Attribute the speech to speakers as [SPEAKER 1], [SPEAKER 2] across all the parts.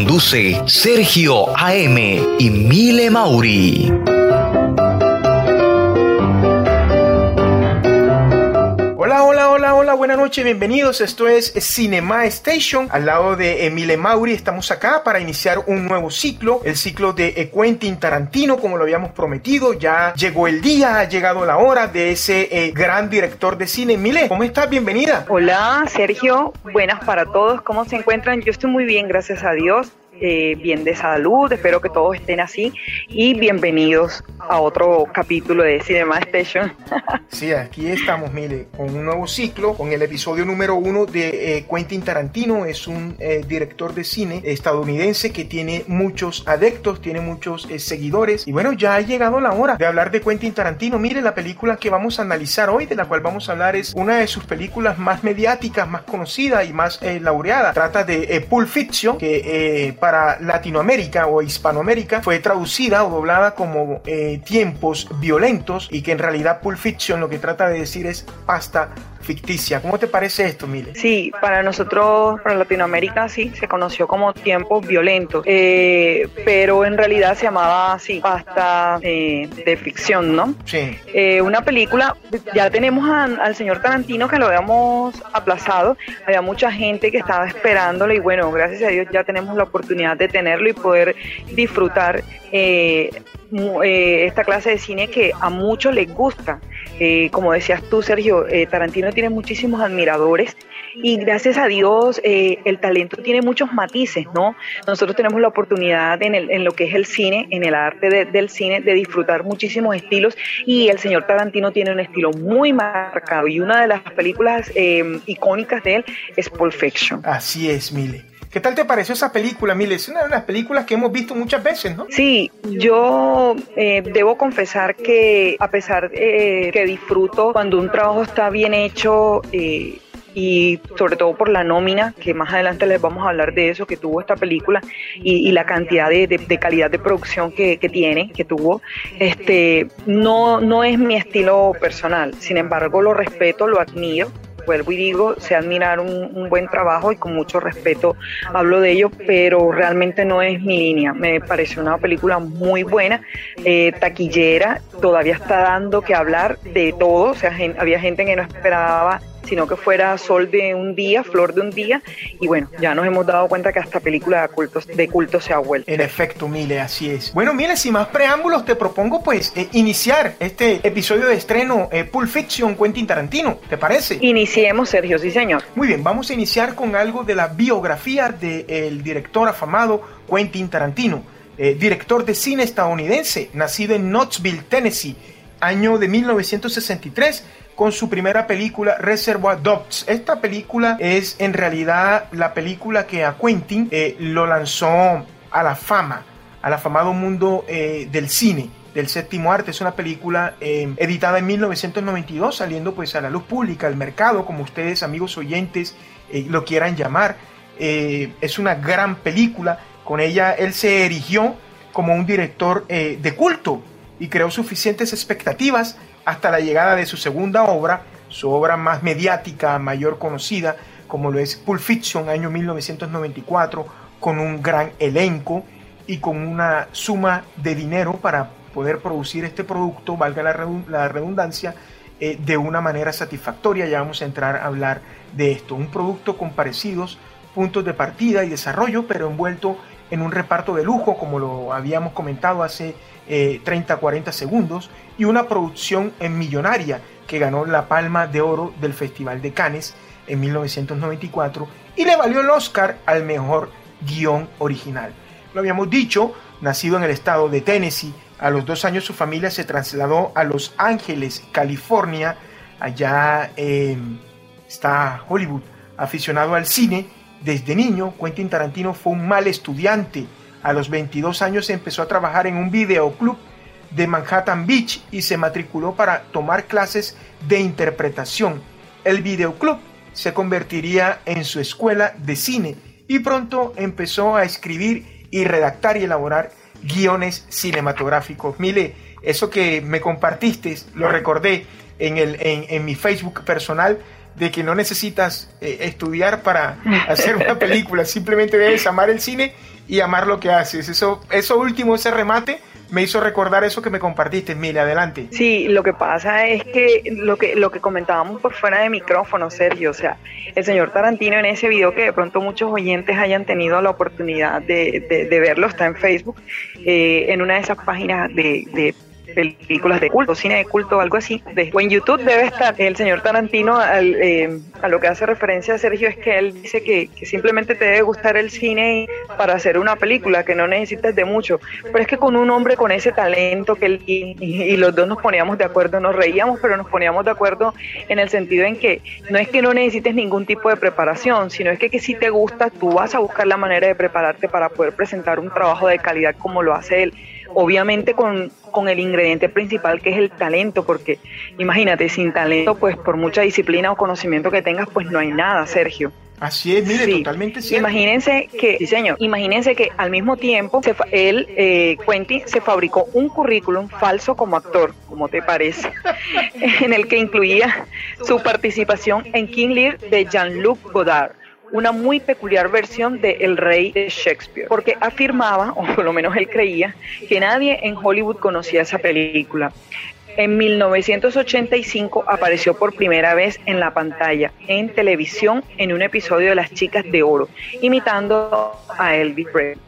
[SPEAKER 1] Conduce Sergio AM y Mile Mauri.
[SPEAKER 2] Bienvenidos. Esto es Cinema Station. Al lado de Emile Mauri estamos acá para iniciar un nuevo ciclo, el ciclo de eh, Quentin Tarantino, como lo habíamos prometido. Ya llegó el día, ha llegado la hora de ese eh, gran director de cine. Emile, ¿cómo estás? Bienvenida.
[SPEAKER 3] Hola, Sergio. Buenas para todos. ¿Cómo se encuentran? Yo estoy muy bien, gracias a Dios. Eh, bien de salud, espero que todos estén así y bienvenidos a otro capítulo de Cinema Station.
[SPEAKER 2] Sí, aquí estamos, mire, con un nuevo ciclo, con el episodio número uno de eh, Quentin Tarantino. Es un eh, director de cine estadounidense que tiene muchos adeptos, tiene muchos eh, seguidores. Y bueno, ya ha llegado la hora de hablar de Quentin Tarantino. Mire, la película que vamos a analizar hoy, de la cual vamos a hablar, es una de sus películas más mediáticas, más conocida y más eh, laureada. Trata de eh, Pulp Fiction, que eh, para Latinoamérica o Hispanoamérica fue traducida o doblada como eh, tiempos violentos y que en realidad Pulp Fiction lo que trata de decir es pasta ficticia. ¿Cómo te parece esto, Mile?
[SPEAKER 3] Sí, para nosotros, para Latinoamérica, sí, se conoció como tiempos violentos, eh, pero en realidad se llamaba así, pasta eh, de ficción, ¿no?
[SPEAKER 2] Sí.
[SPEAKER 3] Eh, una película, ya tenemos a- al señor Tarantino que lo habíamos aplazado, había mucha gente que estaba esperándolo y bueno, gracias a Dios ya tenemos la oportunidad de tenerlo y poder disfrutar eh, eh, esta clase de cine que a muchos les gusta. Eh, como decías tú, Sergio, eh, Tarantino tiene muchísimos admiradores y gracias a Dios eh, el talento tiene muchos matices, ¿no? Nosotros tenemos la oportunidad en, el- en lo que es el cine, en el arte de- del cine, de disfrutar muchísimos estilos y el señor Tarantino tiene un estilo muy marcado y una de las películas eh, icónicas de él es Pulp Fiction.
[SPEAKER 2] Así es, Mile. ¿Qué tal te pareció esa película, Mile? Es una de las películas que hemos visto muchas veces, ¿no?
[SPEAKER 3] Sí, yo eh, debo confesar que a pesar eh, que disfruto cuando un trabajo está bien hecho eh, y sobre todo por la nómina, que más adelante les vamos a hablar de eso, que tuvo esta película y, la cantidad de calidad de producción que, que tiene, que tuvo, este, no, no es mi estilo personal, sin embargo lo respeto, lo admiro vuelvo y digo, sé admirar un, buen trabajo y con mucho respeto hablo de ello, pero realmente no es mi línea. Me pareció una película muy buena, eh, taquillera, todavía está dando que hablar de todo, o sea, gen- había gente que no esperaba sino que fuera sol de un día, flor de un día, y bueno, ya nos hemos dado cuenta que hasta película de culto, de culto se ha vuelto.
[SPEAKER 2] En efecto, Mile, así es. Bueno, Mile, sin más preámbulos, te propongo pues eh, iniciar este episodio de estreno eh, Pulp Fiction Quentin Tarantino. ¿Te parece?
[SPEAKER 3] Iniciemos, Sergio, sí señor.
[SPEAKER 2] Muy bien, vamos a iniciar con algo de la biografía del director afamado Quentin Tarantino, eh, director de cine estadounidense, nacido en Knoxville, Tennessee, año de 1963 con su primera película Reservoir Dogs. Esta película es en realidad la película que a Quentin eh, lo lanzó a la fama, al afamado mundo eh, del cine del séptimo arte. Es una película eh, editada en 1992, saliendo pues a la luz pública, al mercado, como ustedes amigos oyentes eh, lo quieran llamar. Es una gran película. Con ella él se erigió como un director de culto y creó suficientes expectativas hasta la llegada de su segunda obra, su obra más mediática, mayor conocida, como lo es Pulp Fiction, año 1994, con un gran elenco y con una suma de dinero para poder producir este producto, valga la redundancia, eh, de una manera satisfactoria. Ya vamos a entrar a hablar de esto. Un producto con parecidos puntos de partida y desarrollo, pero envuelto en un reparto de lujo, como lo habíamos comentado hace 30-40 eh, segundos, y una producción en millonaria que ganó la Palma de Oro del Festival de Cannes en 1994 y le valió el Oscar al mejor guion original. Lo habíamos dicho, nacido en el estado de Tennessee, a los dos años su familia se trasladó a Los Ángeles, California, allá está Hollywood, aficionado al cine. Desde niño, Quentin Tarantino fue un mal estudiante. A los 22 años empezó a trabajar en un videoclub de Manhattan Beach y se matriculó para tomar clases de interpretación. El videoclub se convertiría en su escuela de cine y pronto empezó a escribir y redactar y elaborar guiones cinematográficos. Mire, eso que me compartiste, lo recordé en, el, en, mi Facebook personal, de que no necesitas eh, estudiar para hacer una película, simplemente debes amar el cine y amar lo que haces. Eso, eso último, ese remate, me hizo recordar eso que me compartiste, Mile, adelante.
[SPEAKER 3] Sí, lo que pasa es que lo que lo que comentábamos por fuera de micrófono, Sergio, o sea, el señor Tarantino en ese video que de pronto muchos oyentes hayan tenido la oportunidad de, verlo, está en Facebook, eh, en una de esas páginas de, de películas de culto, cine de culto algo así. en YouTube debe estar el señor Tarantino, eh, a lo que hace referencia a Sergio es que él dice que, simplemente te debe gustar el cine para hacer una película, que no necesitas de mucho. Pero es que con un hombre con ese talento que él y, los dos nos poníamos de acuerdo, nos reíamos, pero nos poníamos de acuerdo en el sentido en que no es que no necesites ningún tipo de preparación, sino es que, que si te gusta, tú vas a buscar la manera de prepararte para poder presentar un trabajo de calidad como lo hace él obviamente con, con, el ingrediente principal que es el talento, porque imagínate, sin talento, pues por mucha disciplina o conocimiento que tengas, pues no hay nada, Sergio.
[SPEAKER 2] Así es, mire, totalmente cierto.
[SPEAKER 3] Imagínense que, diseño, imagínense que al mismo tiempo se, él, eh, Quentin, se fabricó un currículum falso como actor, como te parece, en el que incluía su participación en King Lear de Jean-Luc Godard una muy peculiar versión de El Rey de Shakespeare, porque afirmaba, o por lo menos él creía, que nadie en Hollywood conocía esa película. En 1985 apareció por primera vez en la pantalla, en televisión, en un episodio de Las Chicas de Oro, imitando a Elvis Presley.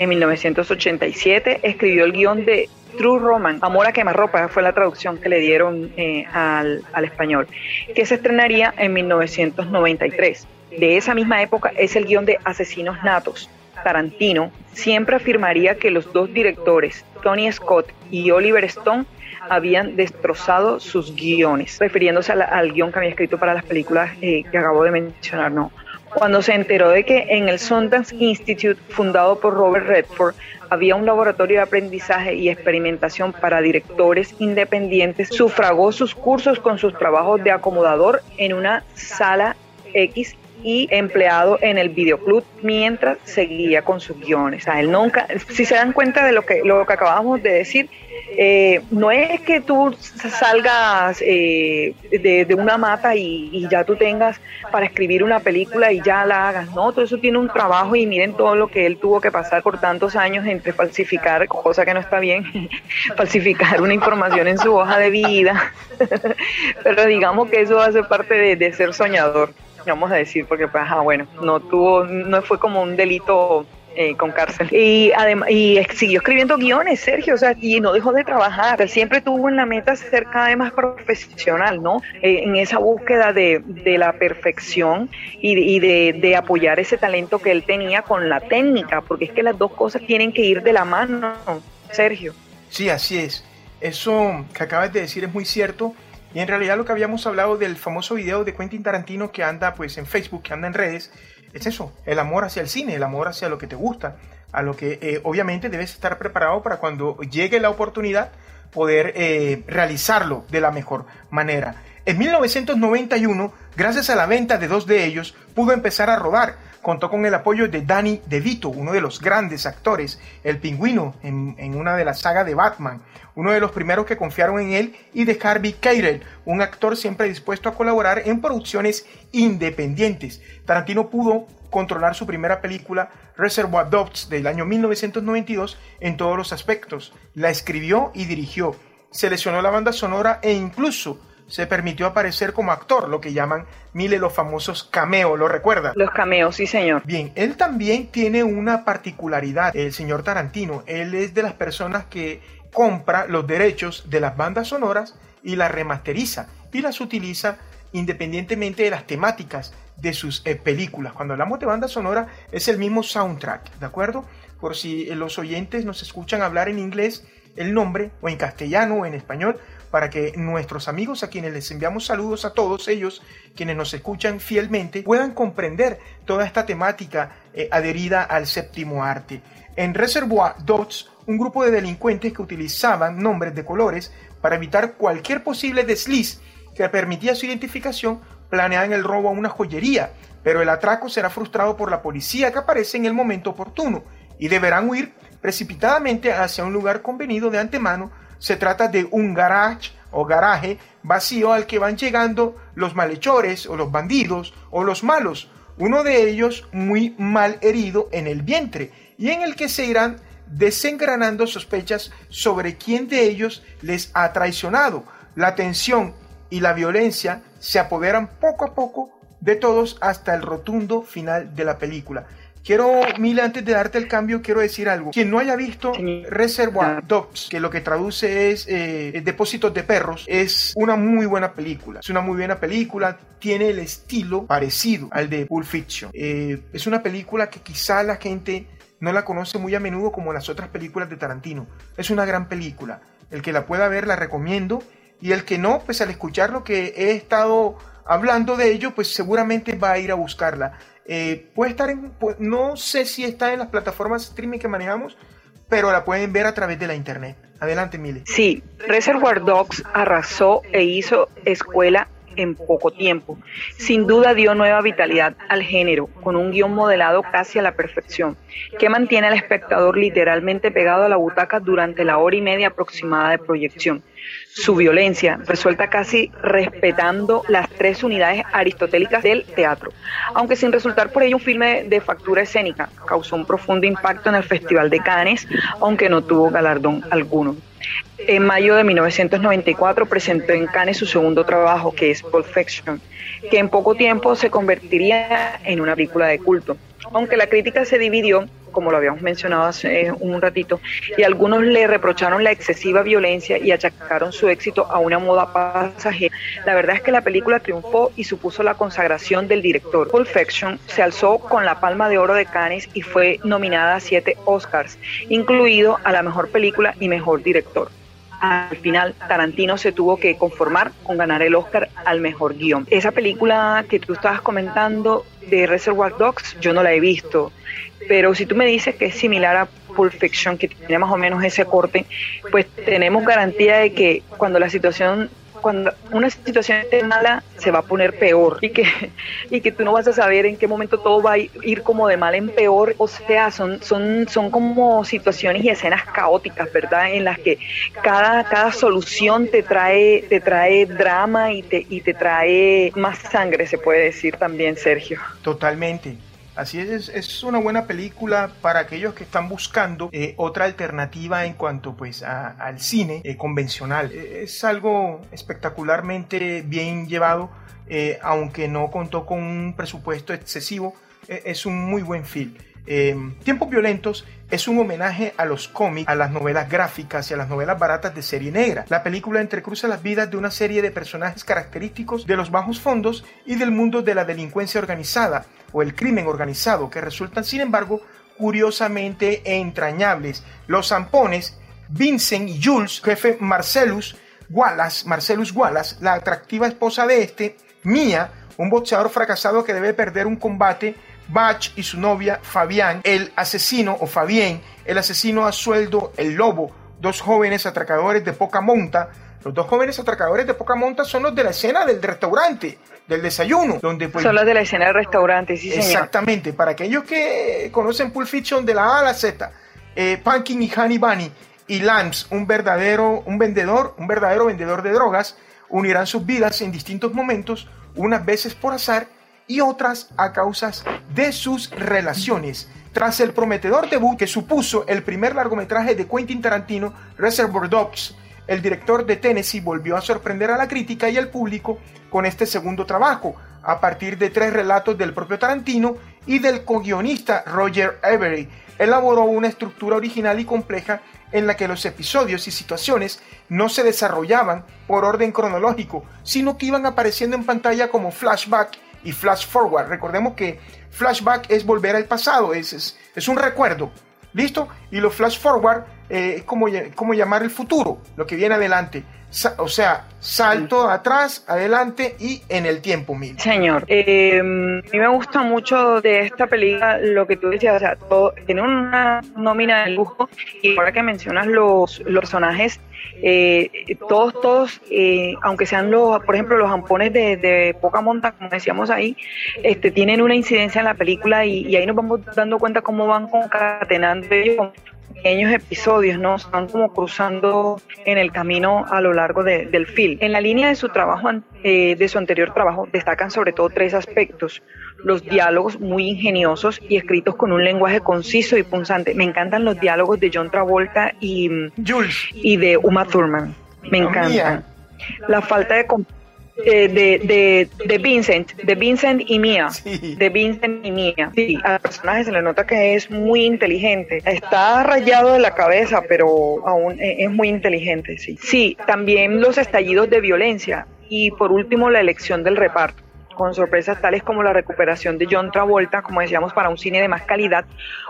[SPEAKER 3] En 1987 escribió el guion de True Roman, Amor a quemarropa, fue la traducción que le dieron eh, al, al español, que se estrenaría en 1993 de esa misma época es el guion de Asesinos Natos. Tarantino siempre afirmaría que los dos directores, Tony Scott y Oliver Stone, habían destrozado sus guiones, refiriéndose al, guion que había escrito para las películas eh, que acabo de mencionar, no. Cuando se enteró de que en el Sundance Institute, fundado por Robert Redford, había un laboratorio de aprendizaje y experimentación para directores independientes, sufragó sus cursos con sus trabajos de acomodador en una sala X y empleado en el videoclub mientras seguía con sus guiones. O él nunca, si se dan cuenta de lo que, lo que acabamos de decir, eh, no es que tú salgas eh, de, una mata y, ya tú tengas para escribir una película y ya la hagas, no, todo eso tiene un trabajo y miren todo lo que él tuvo que pasar por tantos años entre falsificar, cosa que no está bien, falsificar una información en su hoja de vida, pero digamos que eso hace parte de ser soñador vamos a decir, porque pues, bueno, no tuvo, no fue como un delito eh, con cárcel. Y además, y siguió escribiendo guiones, Sergio, o sea, y no dejó de trabajar. Siempre tuvo en la meta ser cada vez más profesional, ¿no? Eh, en esa búsqueda de, de la perfección y, y de, de, apoyar ese talento que él tenía con la técnica, porque es que las dos cosas tienen que ir de la mano, Sergio.
[SPEAKER 2] Sí, así es. Eso que acabas de decir es muy cierto y en realidad lo que habíamos hablado del famoso video de Quentin Tarantino que anda pues en Facebook, que anda en redes, es eso, el amor hacia el cine, el amor hacia lo que te gusta, a lo que eh, obviamente debes estar preparado para cuando llegue la oportunidad poder eh, realizarlo de la mejor manera. En 1991, gracias a la venta de dos de ellos, pudo empezar a rodar contó con el apoyo de Danny DeVito, uno de los grandes actores, el pingüino en, una de las sagas de Batman, uno de los primeros que confiaron en él, y de Harvey Keitel, un actor siempre dispuesto a colaborar en producciones independientes. Tarantino pudo controlar su primera película, Reservoir Dogs, del año 1992, en todos los aspectos. La escribió y dirigió, seleccionó la banda sonora e incluso se permitió aparecer como actor, lo que llaman Mile los famosos cameos, ¿lo recuerda?
[SPEAKER 3] Los cameos, sí señor.
[SPEAKER 2] Bien, él también tiene una particularidad, el señor Tarantino. Él es de las personas que compra los derechos de las bandas sonoras y las remasteriza y las utiliza independientemente de las temáticas de sus eh, películas. Cuando hablamos de banda sonora es el mismo soundtrack, ¿de acuerdo? Por si los oyentes nos escuchan hablar en inglés el nombre o en castellano o en español, para que nuestros amigos a quienes les enviamos saludos a todos ellos, quienes nos escuchan fielmente, puedan comprender toda esta temática eh, adherida al séptimo arte. En Reservoir Dogs, un grupo de delincuentes que utilizaban nombres de colores para evitar cualquier posible desliz que permitía su identificación, planean el robo a una joyería, pero el atraco será frustrado por la policía que aparece en el momento oportuno y deberán huir precipitadamente hacia un lugar convenido de antemano se trata de un garage o garaje vacío al que van llegando los malhechores o los bandidos o los malos, uno de ellos muy mal herido en el vientre y en el que se irán desengranando sospechas sobre quién de ellos les ha traicionado. La tensión y la violencia se apoderan poco a poco de todos hasta el rotundo final de la película. Quiero, Mile, antes de darte el cambio, quiero decir algo. Quien no haya visto Reservoir Dogs, que lo que traduce es eh, Depósitos de Perros, es una muy buena película. Es una muy buena película, tiene el estilo parecido al de Pulp Fiction. Eh, es una película que quizá la gente no la conoce muy a menudo como las otras películas de Tarantino. Es una gran película. El que la pueda ver la recomiendo y el que no, pues al escuchar lo que he estado hablando de ello, pues seguramente va a ir a buscarla. Eh, puede estar en, no sé si está en las plataformas streaming que manejamos, pero la pueden ver a través de la internet. Adelante, Mile.
[SPEAKER 3] Sí, Reservoir Dogs arrasó e hizo escuela en poco tiempo. Sin duda dio nueva vitalidad al género, con un guion modelado casi a la perfección, que mantiene al espectador literalmente pegado a la butaca durante la hora y media aproximada de proyección su violencia, resuelta casi respetando las tres unidades aristotélicas del teatro, aunque sin resultar por ello un filme de factura escénica. Causó un profundo impacto en el Festival de Cannes, aunque no tuvo galardón alguno. En mayo de 1994 presentó en Cannes su segundo trabajo, que es Pulp Fiction, que en poco tiempo se convertiría en una película de culto. Aunque la crítica se dividió, como lo habíamos mencionado hace un ratito, y algunos le reprocharon la excesiva violencia y achacaron su éxito a una moda pasajera. La verdad es que la película triunfó y supuso la consagración del director. Pulp Fiction se alzó con la Palma de Oro de Cannes y fue nominada a siete Oscars, incluido a la mejor película y mejor director al final Tarantino se tuvo que conformar con ganar el Oscar al mejor guion. Esa película que tú estabas comentando de Reservoir Dogs, yo no la he visto, pero si tú me dices que es similar a Pulp Fiction, que tiene más o menos ese corte, pues tenemos garantía de que cuando la situación cuando una situación esté mala se va a poner peor y que, y que tú no vas a saber en qué momento todo va a ir como de mal en peor. O sea, son, son, son como situaciones y escenas caóticas, ¿verdad? En las que cada, cada solución te trae, te trae drama y te, y te trae más sangre, se puede decir también, Sergio.
[SPEAKER 2] Totalmente. Así es, es una buena película para aquellos que están buscando eh, otra alternativa en cuanto pues al cine eh, convencional. E, es algo espectacularmente bien llevado, eh, aunque no contó con un presupuesto excesivo, es un muy buen film. Tiempos Violentos es un homenaje a los cómics, a las novelas gráficas y a las novelas baratas de serie negra. La película entrecruza las vidas de una serie de personajes característicos de los bajos fondos y del mundo de la delincuencia organizada o el crimen organizado, que resultan, sin embargo, curiosamente entrañables. Los zampones, Vincent y Jules, jefe Marcellus Wallace, Marcellus Wallace, la atractiva esposa de este, Mia, un boxeador fracasado que debe perder un combate Bach y su novia Fabián, el asesino o Fabien, el asesino a sueldo, el lobo, dos jóvenes atracadores de poca monta, Los dos jóvenes atracadores de poca monta son los de la escena del restaurante, del desayuno, donde pues...
[SPEAKER 3] Son los de la escena del restaurante, sí señor.
[SPEAKER 2] Exactamente, para aquellos que conocen Pulp Fiction de la A a la Z, eh, y Honey Bunny y Lance, un verdadero, un vendedor, un verdadero vendedor de drogas, unirán sus vidas en distintos momentos, unas veces por azar y otras a causas de sus relaciones. Tras el prometedor debut que supuso el primer largometraje de Quentin Tarantino, Reservoir Dogs, el director de Tennessee volvió a sorprender a la crítica y al público con este segundo trabajo, a partir de tres relatos del propio Tarantino y del co-guionista Roger Avery. Elaboró una estructura original y compleja en la que los episodios y situaciones no se desarrollaban por orden cronológico, sino que iban apareciendo en pantalla como flashback y flash forward. Recordemos que flashback es volver al pasado, es, es, es un recuerdo. ¿Listo? Y los flash forward eh, es como, como llamar el futuro, lo que viene adelante. Sa o sea, salto atrás, adelante y en el tiempo mismo.
[SPEAKER 3] Señor, eh, a mí me gusta mucho de esta película lo que tú decías, o sea, todo, tiene una nómina de lujo y ahora que mencionas los, los personajes, eh, todos, todos, eh, aunque sean los, por ejemplo, los ampones de, de, poca monta, como decíamos ahí, este, tienen una incidencia en la película y, y ahí nos vamos dando cuenta cómo van concatenando ellos pequeños episodios, ¿no? Están como cruzando en el camino a lo largo de, del film. En la línea de su trabajo, eh, de su anterior trabajo, destacan sobre todo tres aspectos. Los diálogos muy ingeniosos y escritos con un lenguaje conciso y punzante. Me encantan los diálogos de John Travolta y,
[SPEAKER 2] Jules.
[SPEAKER 3] y de Uma Thurman. Me encantan. La falta de eh, de, de, de, Vincent, de Vincent y Mia,
[SPEAKER 2] sí.
[SPEAKER 3] de Vincent y Mia. Sí, al personaje se le nota que es muy inteligente. Está rayado de la cabeza, pero aún es muy inteligente, sí. Sí, también los estallidos de violencia y por último la elección del reparto con sorpresas tales como la recuperación de John Travolta, como decíamos, para un cine de más calidad,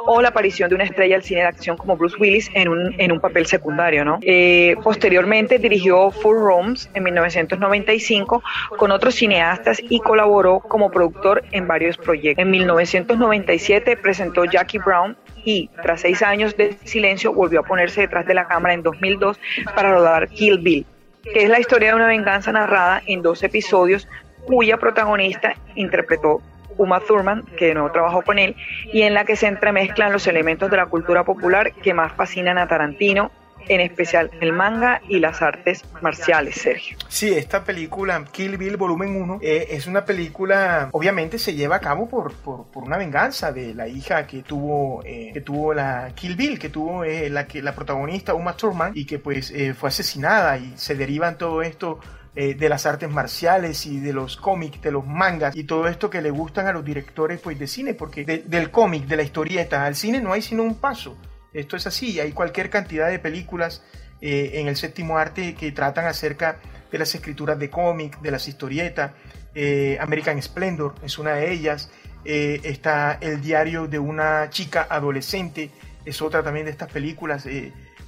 [SPEAKER 3] o la aparición de una estrella del cine de acción como Bruce Willis en un, en un papel secundario. ¿no? Eh, posteriormente dirigió Full Rooms en 1995 con otros cineastas y colaboró como productor en varios proyectos. En 1997 presentó Jackie Brown y tras seis años de silencio volvió a ponerse detrás de la cámara en 2002 para rodar Kill Bill que es la historia de una venganza narrada en dos episodios cuya protagonista interpretó Uma Thurman, que de nuevo trabajó con él, y en la que se entremezclan los elementos de la cultura popular que más fascinan a Tarantino, en especial el manga y las artes marciales, Sergio.
[SPEAKER 2] Sí, esta película, Kill Bill Volumen 1, eh, es una película, obviamente se lleva a cabo por, por, por una venganza de la hija que tuvo, eh, que tuvo la Kill Bill, que tuvo eh, la, que, la protagonista Uma Thurman, y que pues fue asesinada y se deriva en todo esto eh, de las artes marciales y de los cómics, de los mangas y todo esto que le gustan a los directores pues, de cine, porque de, del cómic, de la historieta, al cine no hay sino un paso. Esto es así, hay cualquier cantidad de películas eh, en el séptimo arte que tratan acerca de las escrituras de cómic, de las historietas. Eh, American Splendor es una de ellas. está El diario de una chica adolescente, es otra también de estas películas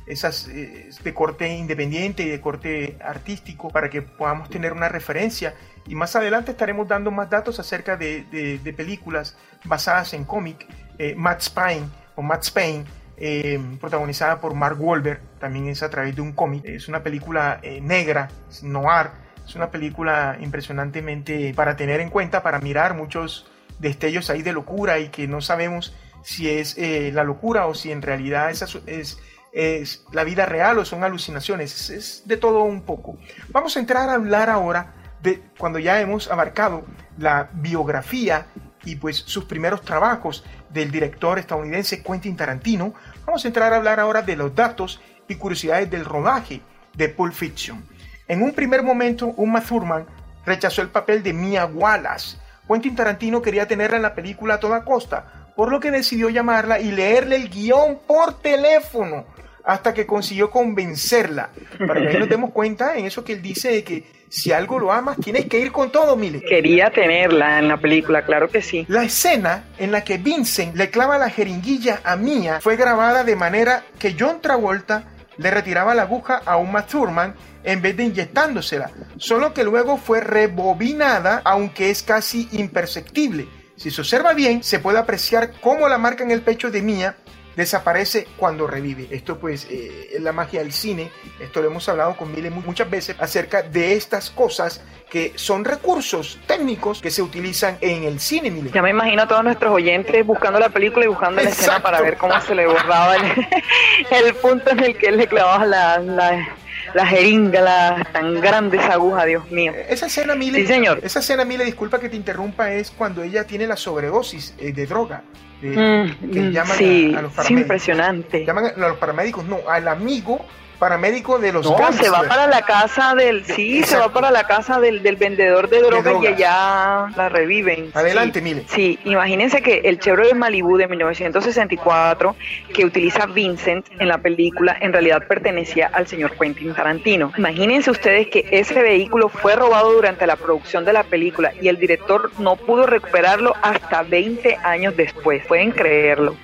[SPEAKER 2] esas eh, de corte independiente y de corte artístico para que podamos tener una referencia. Y más adelante estaremos dando más datos acerca de, de, de películas basadas en cómic eh, Matt Spain o Matt Spain eh, protagonizada por Mark Wahlberg también es a través de un cómic. Es una película eh, negra noir es una película impresionantemente para tener en cuenta para mirar muchos destellos ahí de locura y que no sabemos si es eh, la locura o si en realidad esa es es la vida real o son alucinaciones, es, es, de todo un poco. Vamos a entrar a hablar ahora de cuando ya hemos abarcado la biografía y pues sus primeros trabajos del director estadounidense Quentin Tarantino, vamos a entrar a hablar ahora de los datos y curiosidades del rodaje de Pulp Fiction. En un primer momento, Uma Thurman rechazó el papel de Mia Wallace. Quentin Tarantino quería tenerla en la película a toda costa, por lo que decidió llamarla y leerle el guion por teléfono hasta que consiguió convencerla. Para que ahí nos demos cuenta en eso que él dice de que si algo lo amas, tienes que ir con todo, Mile.
[SPEAKER 3] Quería tenerla en la película, claro que sí.
[SPEAKER 2] La escena en la que Vincent le clava la jeringuilla a Mia fue grabada de manera que John Travolta le retiraba la aguja a Uma Thurman en vez de inyectándosela, solo que luego fue rebobinada, aunque es casi imperceptible. Si se observa bien, se puede apreciar cómo la marca en el pecho de Mia desaparece cuando revive. Esto pues eh, es la magia del cine. Esto lo hemos hablado con Mile muchas veces acerca de estas cosas que son recursos técnicos que se utilizan en el cine, Mile.
[SPEAKER 3] Ya me imagino a todos nuestros oyentes buscando la película y buscando la escena para ver cómo se le borraba el, el punto en el que él le clavaba la, la la jeringa, la tan grande esa aguja, Dios mío.
[SPEAKER 2] Esa escena, Mile,
[SPEAKER 3] sí, señor.
[SPEAKER 2] Esa escena, Mile, disculpa que te interrumpa, es cuando ella tiene la sobredosis eh, de droga. De,
[SPEAKER 3] mm,
[SPEAKER 2] que llaman
[SPEAKER 3] sí,
[SPEAKER 2] a, a, los
[SPEAKER 3] paramédicos. Sí, impresionante.
[SPEAKER 2] Llaman a los paramédicos, no, al amigo paramédico de los
[SPEAKER 3] no,
[SPEAKER 2] gangsters.
[SPEAKER 3] se va para la casa del sí Exacto. se va para la casa del, del vendedor de drogas, de drogas, y allá la reviven
[SPEAKER 2] adelante
[SPEAKER 3] sí.
[SPEAKER 2] mire
[SPEAKER 3] sí imagínense que el Chevrolet Malibu de 1964 que utiliza Vincent en la película en realidad pertenecía al señor Quentin Tarantino imagínense ustedes que ese vehículo fue robado durante la producción de la película y el director no pudo recuperarlo hasta 20 años después pueden creerlo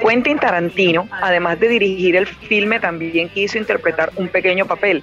[SPEAKER 3] Quentin Tarantino además de dirigir el filme también quiso interpretar un pequeño papel.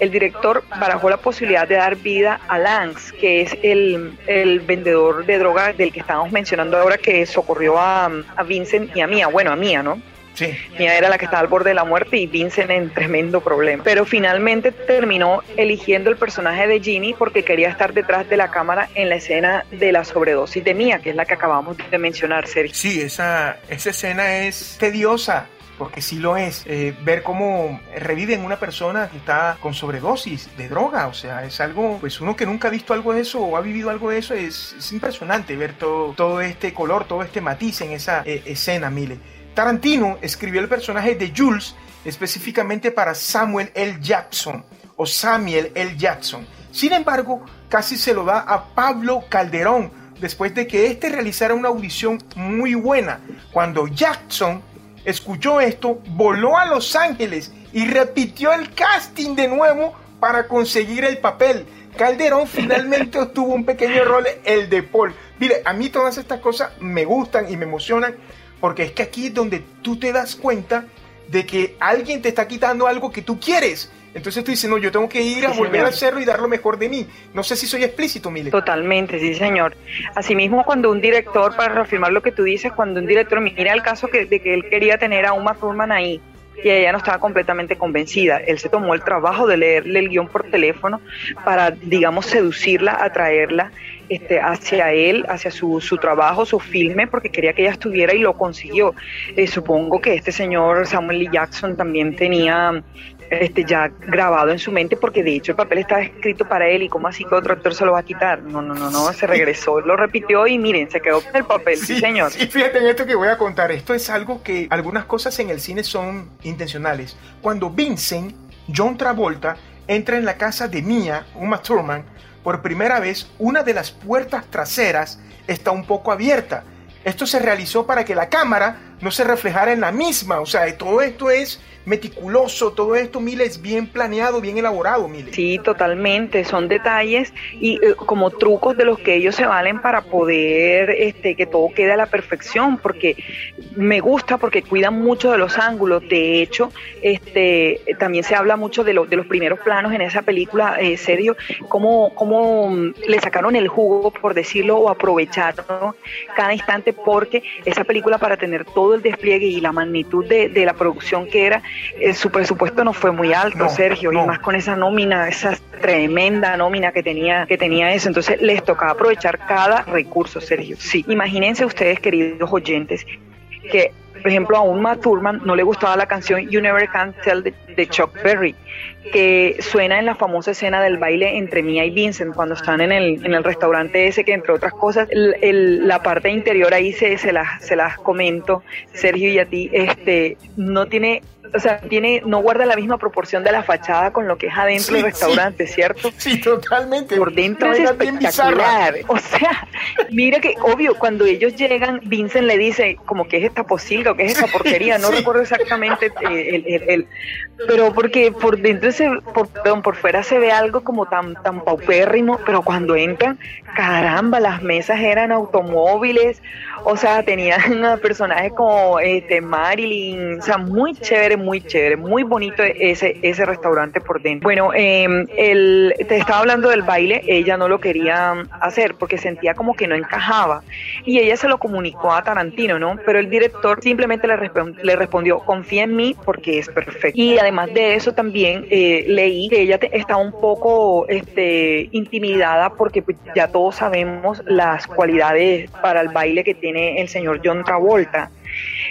[SPEAKER 3] El director barajó la posibilidad de dar vida a Lance, que es el, el vendedor de droga del que estábamos mencionando ahora, que socorrió a, a Vincent y a Mia, bueno, a Mia, ¿no?
[SPEAKER 2] Sí.
[SPEAKER 3] Mia era la que estaba al borde de la muerte y Vincent en tremendo problema. Pero finalmente terminó eligiendo el personaje de Ginny porque quería estar detrás de la cámara en la escena de la sobredosis de Mia, que es la que acabamos de mencionar, Sergio.
[SPEAKER 2] Sí, esa, esa escena es tediosa porque sí lo es, eh, ver cómo reviven una persona que está con sobredosis de droga, o sea, es algo, pues uno que nunca ha visto algo de eso o ha vivido algo de eso, es, es impresionante ver todo, todo este color, todo este matiz en esa eh, escena, Mile. Tarantino escribió el personaje de Jules específicamente para Samuel L. Jackson o Samuel L. Jackson. Sin embargo, casi se lo da a Pablo Calderón después de que éste realizara una audición muy buena. Cuando Jackson escuchó esto, voló a Los Ángeles y repitió el casting de nuevo para conseguir el papel. Calderón finalmente obtuvo un pequeño rol, el de Paul. Mire, a mí todas estas cosas me gustan y me emocionan porque es que aquí es donde tú te das cuenta de que alguien te está quitando algo que tú quieres. Entonces tú dices, no, yo tengo que ir a
[SPEAKER 3] sí,
[SPEAKER 2] volver
[SPEAKER 3] señor.
[SPEAKER 2] a hacerlo y dar lo mejor de mí. No sé si soy explícito, Mile.
[SPEAKER 3] Totalmente, sí, señor. Asimismo, cuando un director, para reafirmar lo que tú dices, cuando un director, mira el caso que, de que él quería tener a Uma Thurman ahí, y ella no estaba completamente convencida. Él se tomó el trabajo de leerle el guion por teléfono para, digamos, seducirla, atraerla este, hacia él, hacia su, su trabajo, su filme, porque quería que ella estuviera y lo consiguió. Eh, supongo que este señor Samuel Lee Jackson también tenía este, ya grabado en su mente, porque de hecho el papel estaba escrito para él y cómo así que otro actor se lo va a quitar. No, no, no, no, se regresó, lo repitió y miren, se quedó con el papel, sí, sí señor.
[SPEAKER 2] Sí, fíjate en esto que voy a contar. Esto es algo que algunas cosas en el cine son intencionales. Cuando Vincent, John Travolta, entra en la casa de Mia, Uma Thurman, por primera vez, una de las puertas traseras está un poco abierta. Esto se realizó para que la cámara no se reflejara en la misma. O sea, todo esto es meticuloso, todo esto, Mile, es bien planeado, bien elaborado, Mile.
[SPEAKER 3] Sí, totalmente. Son detalles y eh, como trucos de los que ellos se valen para poder este, que todo quede a la perfección, porque me gusta porque cuidan mucho de los ángulos. De hecho, este, también se habla mucho de, lo, de los primeros planos en esa película, eh, Sergio, cómo, cómo le sacaron el jugo, por decirlo, o aprovecharon cada instante, porque esa película para tener todo el despliegue y la magnitud de, de la producción que era, eh, su presupuesto no fue muy alto,
[SPEAKER 2] No,
[SPEAKER 3] Sergio,
[SPEAKER 2] no.
[SPEAKER 3] y más con esa nómina, esa tremenda nómina que tenía, que tenía eso. Entonces les tocaba aprovechar cada recurso, Sergio. Sí, imagínense ustedes, queridos oyentes, que por ejemplo a un Matt Thurman no le gustaba la canción You Never Can Tell de, de Chuck Berry que suena en la famosa escena del baile entre Mia y Vincent cuando están en el, en el restaurante ese que entre otras cosas el- el- la parte interior ahí se, se, las, se las comento Sergio y a ti este no tiene o sea, tiene, no guarda la misma proporción de la fachada con lo que es adentro
[SPEAKER 2] Sí,
[SPEAKER 3] del restaurante, ¿cierto?
[SPEAKER 2] Sí, totalmente.
[SPEAKER 3] Por dentro es espectacular. O sea, mira que obvio, cuando ellos llegan, Vincent le dice como que es esta posilga o que es esta porquería, no
[SPEAKER 2] Sí.
[SPEAKER 3] recuerdo exactamente eh, el, el- el- pero porque por dentro se, por, perdón, por fuera se ve algo como tan, tan paupérrimo, pero cuando entran, caramba, las mesas eran automóviles, o sea, tenían a personajes como este Marilyn, o sea, muy chévere, muy chévere, muy bonito ese, ese restaurante por dentro. Bueno, eh, el, te estaba hablando del baile, ella no lo quería hacer porque sentía como que no encajaba y ella se lo comunicó a Tarantino, ¿no? Pero el director simplemente le, le respondió, confía en mí porque es perfecto. Y además de eso también eh, leí que ella estaba un poco este, intimidada porque pues, ya todos sabemos las cualidades para el baile que tiene el señor John Travolta.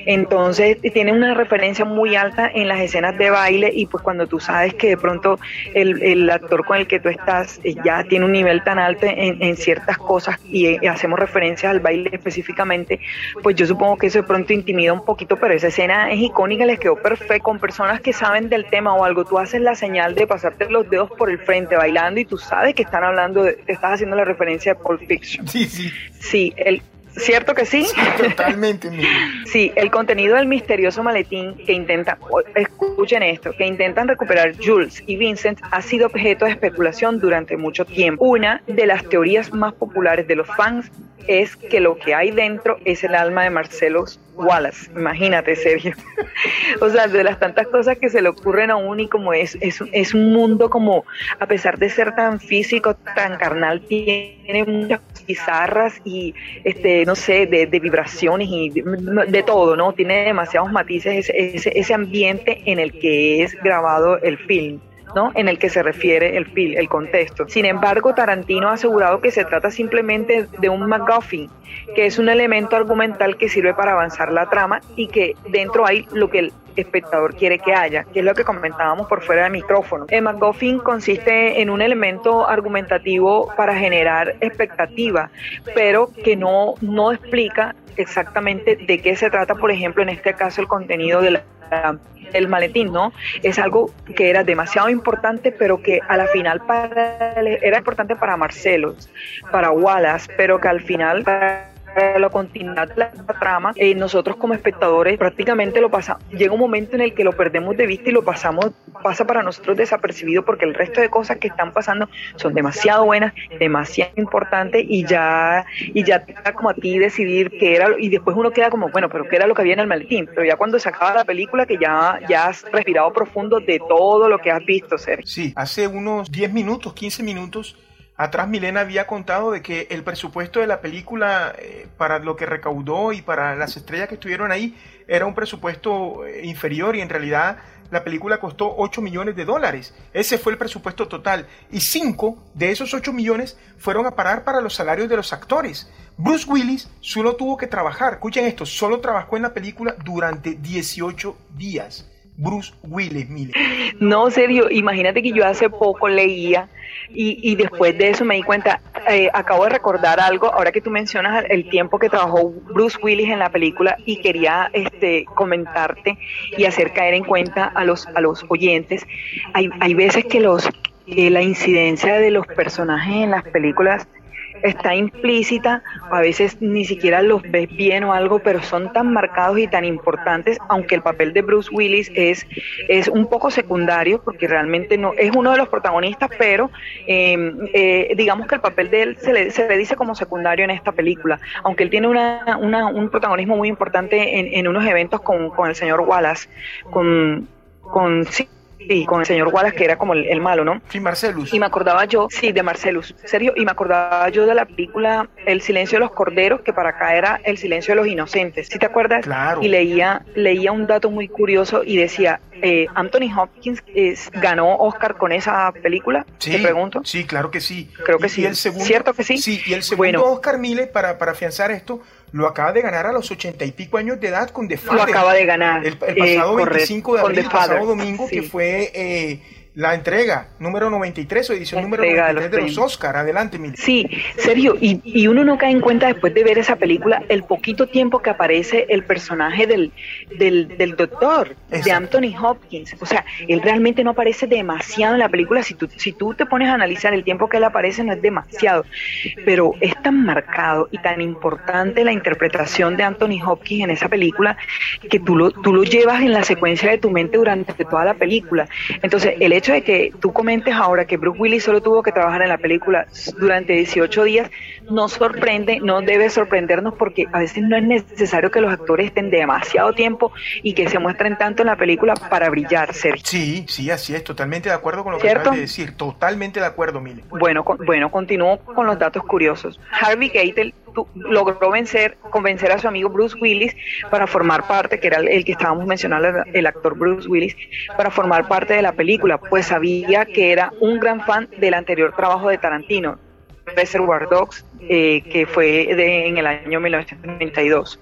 [SPEAKER 3] Entonces tiene una referencia muy alta en las escenas de baile y pues cuando tú sabes que de pronto el, actor con el que tú estás eh, ya tiene un nivel tan alto en, ciertas cosas y, eh, hacemos referencias al baile específicamente, pues yo supongo que eso de pronto intimida un poquito, pero esa escena es icónica, les quedó perfecto con personas que saben del tema o algo. Tú haces la señal de pasarte los dedos por el frente bailando y tú sabes que están hablando, de, te estás haciendo la referencia de Pulp Fiction.
[SPEAKER 2] Sí, sí.
[SPEAKER 3] Sí, el, ¿Cierto que sí?
[SPEAKER 2] totalmente.
[SPEAKER 3] sí, el contenido del misterioso maletín que intentan, escuchen esto, que intentan recuperar Jules y Vincent ha sido objeto de especulación durante mucho tiempo. Una de las teorías más populares de los fans es que lo que hay dentro es el alma de Marcelo Wallace. Imagínate, Sergio. o sea, de las tantas cosas que se le ocurren a uno y como es, es, es un mundo como, a pesar de ser tan físico, tan carnal, tiene muchas pizarras y, este no sé, de, vibraciones y de, todo, ¿no? Tiene demasiados matices ese, ese ambiente en el que es grabado el film. En el que se refiere el, film, el contexto. Sin embargo, Tarantino ha asegurado que se trata simplemente de un MacGuffin, que es un elemento argumental que sirve para avanzar la trama y que dentro hay lo que el espectador quiere que haya, que es lo que comentábamos por fuera del micrófono. El MacGuffin consiste en un elemento argumentativo para generar expectativa, pero que no, no explica exactamente de qué se trata, por ejemplo, en este caso el contenido de la el maletín, ¿no? Es algo que era demasiado importante, pero que a la final era importante para Marcelo, para Wallace, pero que al final para la continuidad de la trama, eh, nosotros como espectadores prácticamente lo pasamos, llega un momento en el que lo perdemos de vista y lo pasamos, pasa para nosotros desapercibido porque el resto de cosas que están pasando son demasiado buenas, demasiado importantes y ya, y ya como a ti decidir qué era, y después uno queda como, bueno, pero qué era lo que había en el maletín, pero ya cuando se acaba la película que ya, ya has respirado profundo de todo lo que has visto, Sergio.
[SPEAKER 2] Sí, hace unos 10 minutos, 15 minutos, Atrás Milena había contado de que el presupuesto de la película eh, para lo que recaudó y para las estrellas que estuvieron ahí era un presupuesto eh, inferior y en realidad la película costó 8 millones de dólares. Ese fue el presupuesto total. Y 5 de esos 8 millones fueron a parar para los salarios de los actores. Bruce Willis solo tuvo que trabajar, escuchen esto, solo trabajó en la película durante 18 días. Bruce Willis, mire.
[SPEAKER 3] No, serio, imagínate que yo hace poco leía y, después de eso me di cuenta, eh, acabo de recordar algo, ahora que tú mencionas el tiempo que trabajó Bruce Willis en la película y quería este, comentarte y hacer caer en cuenta a los, a los oyentes, hay, hay veces que los la incidencia de los personajes en las películas está implícita, a veces ni siquiera los ves bien o algo, pero son tan marcados y tan importantes, aunque el papel de Bruce Willis es, es un poco secundario, porque realmente no es uno de los protagonistas, pero em, eh, digamos que el papel de él se le, se le dice como secundario en esta película, aunque él tiene una, un protagonismo muy importante en, en unos eventos con, con el señor Wallace, con, con Sí, con el señor Wallace, que era como el, malo, ¿no?
[SPEAKER 2] Sí, Marcelus.
[SPEAKER 3] Y me acordaba yo, sí, de Marcelus, serio, y me acordaba yo de la película El silencio de los corderos, que para acá era El silencio de los inocentes, ¿sí te acuerdas?
[SPEAKER 2] Claro.
[SPEAKER 3] Y leía, leía un dato muy curioso y decía, eh, Anthony Hopkins ganó Oscar con esa película,
[SPEAKER 2] sí,
[SPEAKER 3] te pregunto.
[SPEAKER 2] Sí, claro que sí.
[SPEAKER 3] Creo que sí.
[SPEAKER 2] el segundo,
[SPEAKER 3] ¿Cierto que sí?
[SPEAKER 2] Sí, y el segundo Oscar Mille, para, para afianzar esto, lo acaba de ganar a los ochenta y pico años de edad con The Father.
[SPEAKER 3] Lo acaba de ganar.
[SPEAKER 2] El, pasado 25 de abril, el pasado domingo, que fue eh, la entrega número 93 o edición número 93 de los, de Oscar. Adelante, Mil.
[SPEAKER 3] Sí, serio, y, y, uno no cae en cuenta después de ver esa película el poquito tiempo que aparece el personaje del, del, del doctor, de Anthony Hopkins. O sea, él realmente no aparece demasiado en la película. Si tú, si tú te pones a analizar el tiempo que él aparece, no es demasiado. Pero es tan marcado y tan importante la interpretación de Anthony Hopkins en esa película que tú lo, tú lo llevas en la secuencia de tu mente durante toda la película. Entonces, el hecho hecho de que tú comentes ahora que Bruce Willis solo tuvo que trabajar en la película durante 18 días nos sorprende, no debe sorprendernos porque a veces no es necesario que los actores estén demasiado tiempo y que se muestren tanto en la película para brillar, Sergio.
[SPEAKER 2] Sí, sí, así es, totalmente de acuerdo con lo que acabas de decir, totalmente de acuerdo, Mile.
[SPEAKER 3] Bueno, bueno, continúo con los datos curiosos. Harvey Keitel logró vencer, convencer a su amigo Bruce Willis para formar parte, que era el, que estábamos mencionando, el actor Bruce Willis, para formar parte de la película, pues sabía que era un gran fan del anterior trabajo de Tarantino, Reservoir Dogs, eh, que fue en el año 1992.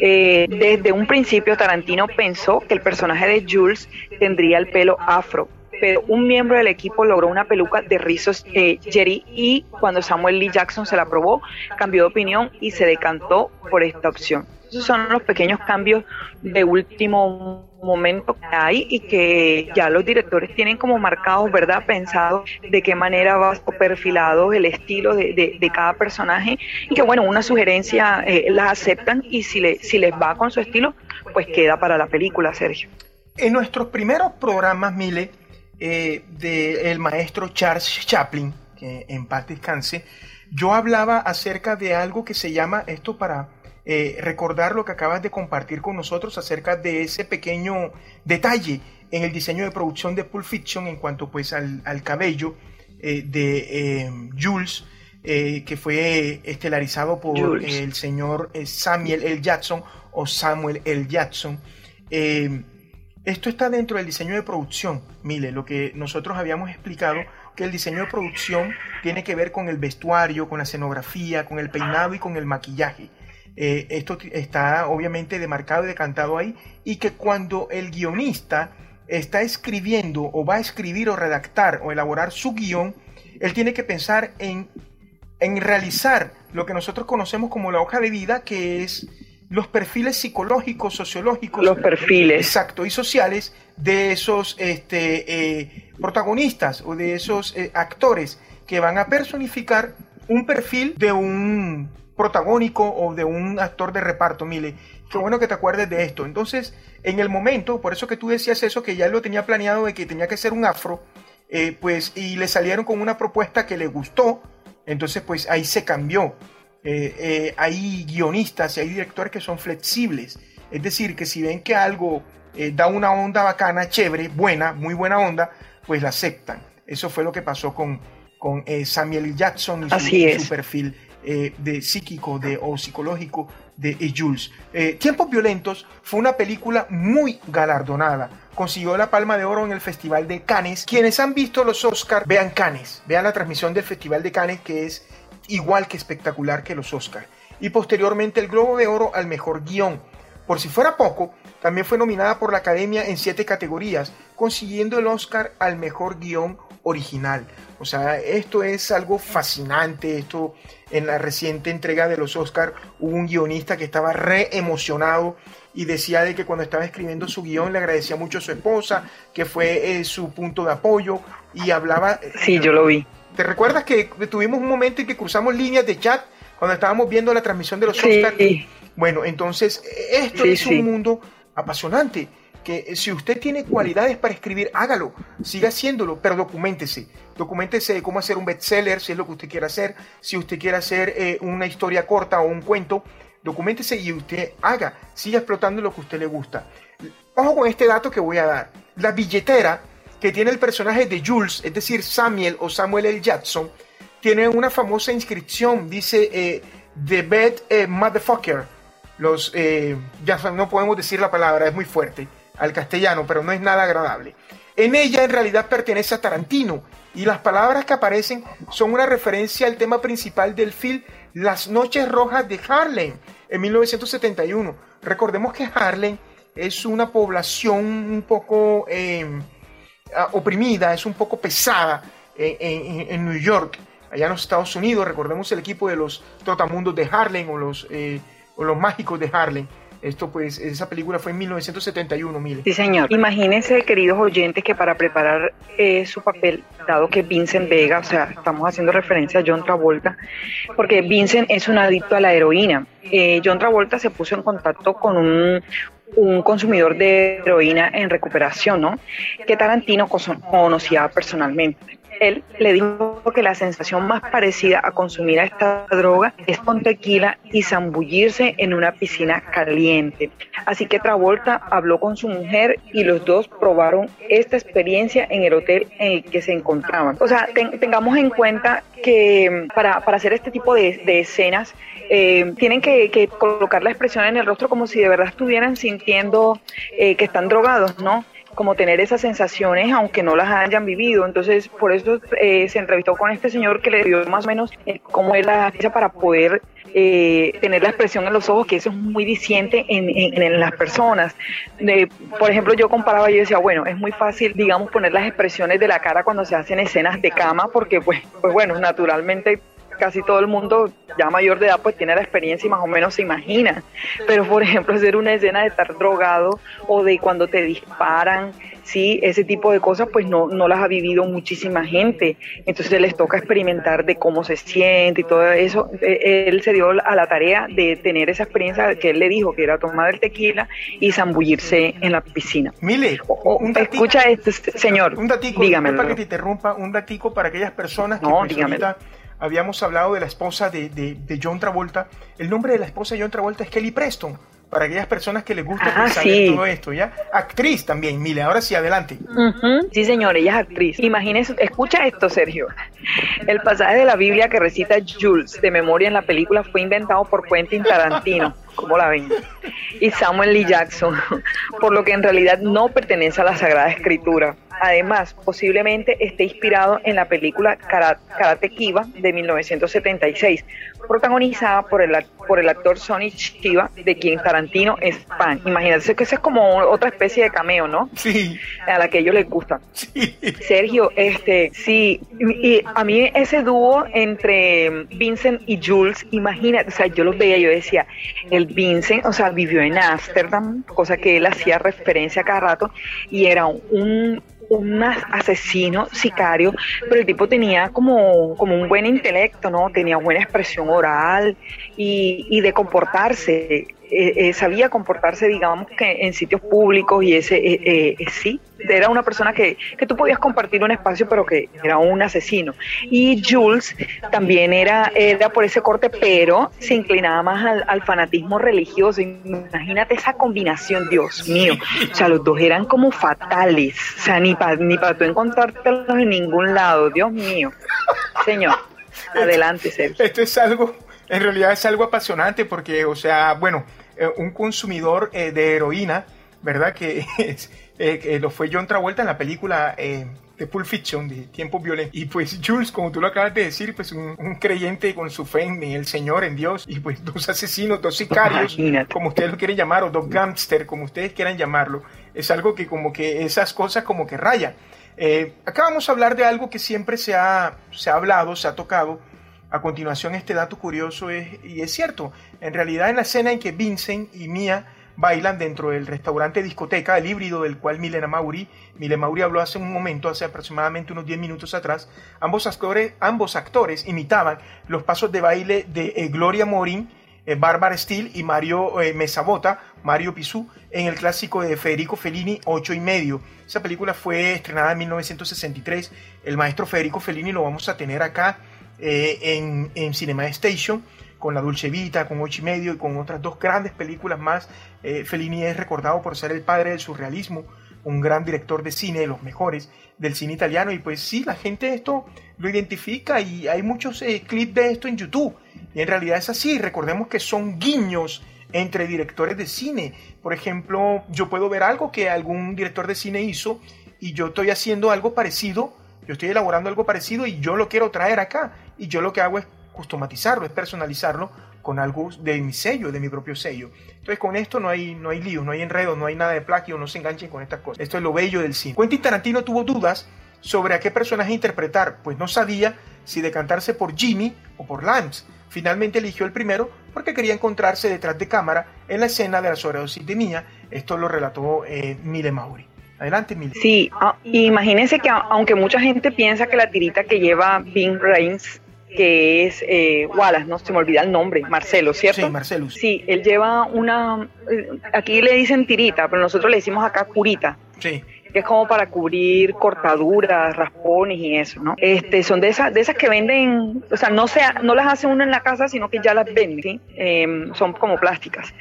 [SPEAKER 3] Eh, desde un principio Tarantino pensó que el personaje de Jules tendría el pelo afro, pero un miembro del equipo logró una peluca de rizos eh, Jerry y cuando Samuel Lee Jackson se la probó, cambió de opinión y se decantó por esta opción. Esos son los pequeños cambios de último momento que hay y que ya los directores tienen como marcados, ¿verdad? Pensado de qué manera va perfilado el estilo de, cada personaje y que, bueno, una sugerencia eh, la aceptan y si, le, si les va con su estilo, pues queda para la película, Sergio.
[SPEAKER 2] En nuestros primeros programas, Mile, eh, del maestro Charles Chaplin, que en paz descanse, yo hablaba acerca de algo que se llama, esto para eh, recordar lo que acabas de compartir con nosotros acerca de ese pequeño detalle en el diseño de producción de Pulp Fiction en cuanto pues al, cabello eh, de Jules, que fue estelarizado por el señor Samuel L. Jackson o Samuel L. Jackson. Esto está dentro del diseño de producción, Mile, lo que nosotros habíamos explicado, que el diseño de producción tiene que ver con el vestuario, con la escenografía, con el peinado y con el maquillaje. Eh, esto está obviamente demarcado y decantado ahí, y que cuando el guionista está escribiendo o va a escribir o redactar o elaborar su guion, él tiene que pensar en, en realizar lo que nosotros conocemos como la hoja de vida, que es los perfiles psicológicos, sociológicos.
[SPEAKER 3] Los perfiles.
[SPEAKER 2] Exacto, y sociales de esos este, eh, protagonistas o de esos eh, actores que van a personificar un perfil de un protagónico o de un actor de reparto, Mile. Qué bueno que te acuerdes de esto. Entonces, en el momento, por eso que tú decías eso, que ya lo tenía planeado de que tenía que ser un afro, eh, pues, y le salieron con una propuesta que le gustó, entonces, pues ahí se cambió. Eh, eh, hay guionistas y hay directores que son flexibles. Es decir, que si ven que algo eh, da una onda bacana, chévere, buena, muy buena onda, pues la aceptan. Eso fue lo que pasó con, con Samuel Jackson y su, perfil de psíquico de, o psicológico de Jules. Tiempos Violentos fue una película muy galardonada. Consiguió la Palma de Oro en el Festival de Cannes. Quienes han visto los Oscars, vean Cannes, vean la transmisión del Festival de Cannes, que es igual que espectacular que los Oscars. Y posteriormente el Globo de Oro al mejor guion. Por si fuera poco, también fue nominada por la Academia en siete categorías, consiguiendo el Oscar al mejor guion original. O sea, esto es algo fascinante. Esto en la reciente entrega de los Oscars hubo un guionista que estaba re emocionado y decía de que cuando estaba escribiendo su guion le agradecía mucho a su esposa, que fue eh, su punto de apoyo y hablaba...
[SPEAKER 3] Sí, yo lo vi.
[SPEAKER 2] ¿Te recuerdas que tuvimos un momento en que cruzamos líneas de chat cuando estábamos viendo la transmisión de los Oscars? Bueno, entonces esto es un mundo apasionante que si usted tiene cualidades para escribir, hágalo, siga haciéndolo, pero documentese. Documentese de cómo hacer un bestseller, si es lo que usted quiere hacer, si usted quiere hacer eh, una historia corta o un cuento, documentese y usted haga, siga explotando lo que a usted le gusta. Ojo con este dato que voy a dar. La billetera que tiene el personaje de Jules, es decir, Samuel o Samuel L. Jackson, tiene una famosa inscripción, dice eh, The Bad eh, Motherfucker. Los, eh, ya no podemos decir la palabra, es muy fuerte al castellano, pero no es nada agradable. En ella en realidad pertenece a Tarantino y las palabras que aparecen son una referencia al tema principal del film Las Noches Rojas de Harlem en 1971. Recordemos que Harlem es una población un poco Ah, oprimida, es un poco pesada en, New York, allá en los Estados Unidos. Recordemos el equipo de los Trotamundos de Harlem o los, eh, o los Mágicos de Harlem. Esto pues, esa película fue en 1971, mire.
[SPEAKER 3] Sí, señor. Imagínense, queridos oyentes, que para preparar eh, su papel, dado que Vincent Vega, o sea, estamos haciendo referencia a John Travolta, porque Vincent es un adicto a la heroína. Eh, John Travolta se puso en contacto con un, un consumidor de heroína en recuperación, ¿no? Que Tarantino conocía personalmente. Él le dijo que la sensación más parecida a consumir a esta droga es con tequila y zambullirse en una piscina caliente. Así que Travolta habló con su mujer y los dos probaron esta experiencia en el hotel en el que se encontraban. O sea, tengamos en cuenta que para, hacer este tipo de, escenas eh, tienen que, colocar la expresión en el rostro como si de verdad estuvieran sintiendo eh, que están drogados, ¿no? como tener esas sensaciones aunque no las hayan vivido. Entonces, por eso eh, se entrevistó con este señor que le dio más o menos eh, cómo era la para poder eh, tener la expresión en los ojos, que eso es muy diciente en, en, las personas. por ejemplo, yo comparaba, yo decía, bueno, es muy fácil, digamos, poner las expresiones de la cara cuando se hacen escenas de cama, porque pues, pues bueno, naturalmente casi todo el mundo ya mayor de edad pues tiene la experiencia y más o menos se imagina. Pero por ejemplo hacer una escena de estar drogado o de cuando te disparan, sí, ese tipo de cosas pues no, no las ha vivido muchísima gente. Entonces les toca experimentar de cómo se siente y todo eso. E, él se dio a la tarea de tener esa experiencia que él le dijo que era tomar el tequila y zambullirse en la piscina.
[SPEAKER 2] Mile,
[SPEAKER 3] un escucha esto, señor.
[SPEAKER 2] Un datico, para que te interrumpa, un datico para aquellas personas que
[SPEAKER 3] no,
[SPEAKER 2] pues, habíamos hablado de la esposa de, de, John Travolta. El nombre de la esposa de John Travolta es Kelly Preston. Para aquellas personas que les gusta
[SPEAKER 3] ah,
[SPEAKER 2] saber todo esto, ¿ya? Actriz también, Mile. Ahora sí, adelante.
[SPEAKER 3] Sí, señor, ella es actriz. Imagínese, escucha esto, Sergio. El pasaje de la Biblia que recita Jules de memoria en la película fue inventado por Quentin Tarantino. ¿Cómo la ven? Y Samuel Lee Jackson, por lo que en realidad no pertenece a la Sagrada Escritura. Además, posiblemente esté inspirado en la película Karate Kiva de 1976, protagonizada por el, por el actor Sonny Chiva, de quien Tarantino es fan. Imagínense que esa es como otra especie de cameo, ¿no?
[SPEAKER 2] Sí.
[SPEAKER 3] A la que ellos les gusta. Sergio, este, sí, y a mí ese dúo entre Vincent y Jules, imagínate, o sea, yo los veía, yo decía, el Vincent, o sea, vivió en Ámsterdam, cosa que él hacía referencia cada rato, y era un un asesino, sicario, pero el tipo tenía como, como un buen intelecto, ¿no? Tenía buena expresión oral y, y de comportarse. Eh, eh, sabía comportarse, digamos, que en sitios públicos y ese eh, sí, era una persona que, que, tú podías compartir un espacio, pero que era un asesino. Y Jules también era, era por ese corte, pero se inclinaba más al, fanatismo religioso. Imagínate esa combinación, Dios mío. O sea, los dos eran como fatales. O sea, ni para ni para tú encontrártelos en ningún lado, Dios mío. Señor, adelante, Sergio.
[SPEAKER 2] Esto es algo en realidad es algo apasionante porque, o sea, bueno, eh, un consumidor eh, de heroína, ¿verdad? Que eh, lo fue John Travolta en la película de Pulp Fiction, de Tiempo Violento. Y pues Jules, como tú lo acabas de decir, pues un, creyente con su fe en el Señor, en Dios, y pues dos asesinos, dos sicarios, como ustedes lo quieren llamar, o dos gangsters, como ustedes quieran llamarlo. Es algo que como que esas cosas como que rayan. acá vamos a hablar de algo que siempre se ha, se ha hablado, se ha tocado, a continuación, este dato curioso es, y es cierto, en realidad en la escena en que Vincent y Mia bailan dentro del restaurante discoteca, el híbrido del cual Milena Mauri, Milena Mauri habló hace un momento, hace aproximadamente unos 10 minutos atrás, ambos actores, ambos actores imitaban los pasos de baile de eh, Gloria Morin, eh, Bárbara Steele y Mario eh, Mesabota, Mario Pisú, en el clásico de Federico Fellini, 8 y medio. Esa película fue estrenada en 1963. El maestro Federico Fellini lo vamos a tener acá eh, en, en, Cinema Station con La Dulce Vita, con Ocho y Medio y con otras dos grandes películas más. Eh, Fellini es recordado por ser el padre del surrealismo, un gran director de cine, de los mejores del cine italiano. Y pues sí, la gente esto lo identifica y hay muchos eh, clips de esto en YouTube. Y en realidad es así, recordemos que son guiños entre directores de cine. Por ejemplo, yo puedo ver algo que algún director de cine hizo y yo estoy haciendo algo parecido yo estoy elaborando algo parecido y yo lo quiero traer acá. Y yo lo que hago es customizarlo, es personalizarlo con algo de mi sello, de mi propio sello. Entonces con esto no hay, no hay lío, no hay enredo, no hay nada de plagio, no se enganchen con estas cosas. Esto es lo bello del cine. Quentin Tarantino tuvo dudas sobre a qué personaje interpretar, pues no sabía si decantarse por Jimmy o por Lance. Finalmente eligió el primero porque quería encontrarse detrás de cámara en la escena de la sobredosis de Mía. Esto lo relató eh, Mile Mauri. Adelante, Mili.
[SPEAKER 3] Sí, ah, imagínense que aunque mucha gente piensa que la tirita que lleva Bing Reigns que es eh, Wallace, no se me olvida el nombre, Marcelo, ¿cierto?
[SPEAKER 2] Sí, Marcelo.
[SPEAKER 3] Sí, él lleva una, eh, aquí le dicen tirita, pero nosotros le decimos acá curita.
[SPEAKER 2] Sí
[SPEAKER 3] que es como para cubrir cortaduras, raspones y eso, ¿no? Este, son de esas, de esas que venden, o sea, no sea, no las hace uno en la casa, sino que ya las venden. Em, son como plásticas.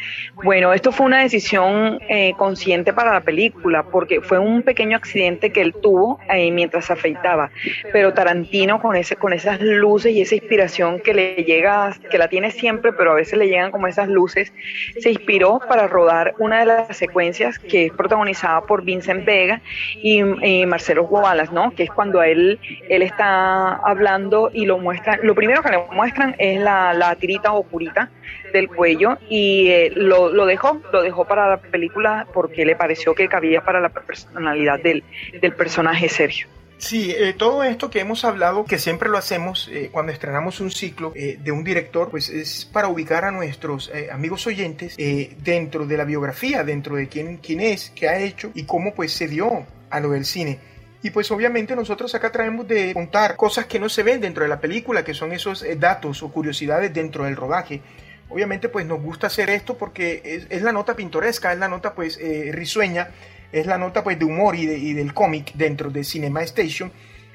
[SPEAKER 3] Bueno, esto fue una decisión eh, consciente para la película, porque fue un pequeño accidente que él tuvo eh, mientras se afeitaba, pero Tarantino con ese, con esas luces y esa inspiración que le llega, que la tiene siempre, pero a veces le llegan como esas luces, se inspiró para rodar una de las secuencias que es protagonizada por Vincent Vega y, Marcelo Wallace, ¿no? Que es cuando él, él está hablando y lo muestran, lo primero que le muestran es la, la tirita o curita del cuello y eh, lo, lo, dejó, lo dejó para la película porque le pareció que cabía para la personalidad del, del personaje Sergio.
[SPEAKER 2] Sí, eh, todo esto que hemos hablado, que siempre lo hacemos eh, cuando estrenamos un ciclo eh, de un director, pues es para ubicar a nuestros amigos oyentes dentro de la biografía, dentro de quién, quién es, qué ha hecho y cómo pues se dio a lo del cine. Y pues obviamente nosotros acá traemos de contar cosas que no se ven dentro de la película, que son esos datos o curiosidades dentro del rodaje. Obviamente pues nos gusta hacer esto porque es, es la nota pintoresca, es la nota pues risueña es la nota pues de humor y, del cómic dentro de Cinema Station.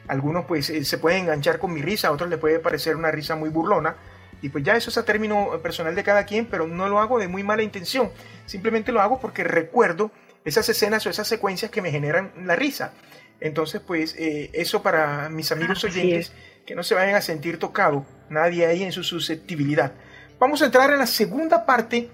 [SPEAKER 2] Algunos pues eh, se pueden enganchar con mi risa, a otros les puede parecer una risa muy burlona. Y pues ya eso es a término personal de cada quien, pero no lo hago de muy mala intención. Simplemente lo hago porque recuerdo esas escenas o esas secuencias que me generan la risa. Entonces pues eh, eso para mis amigos oyentes que no se vayan a sentir tocados, nadie ahí en su susceptibilidad. Vamos a entrar en la segunda parte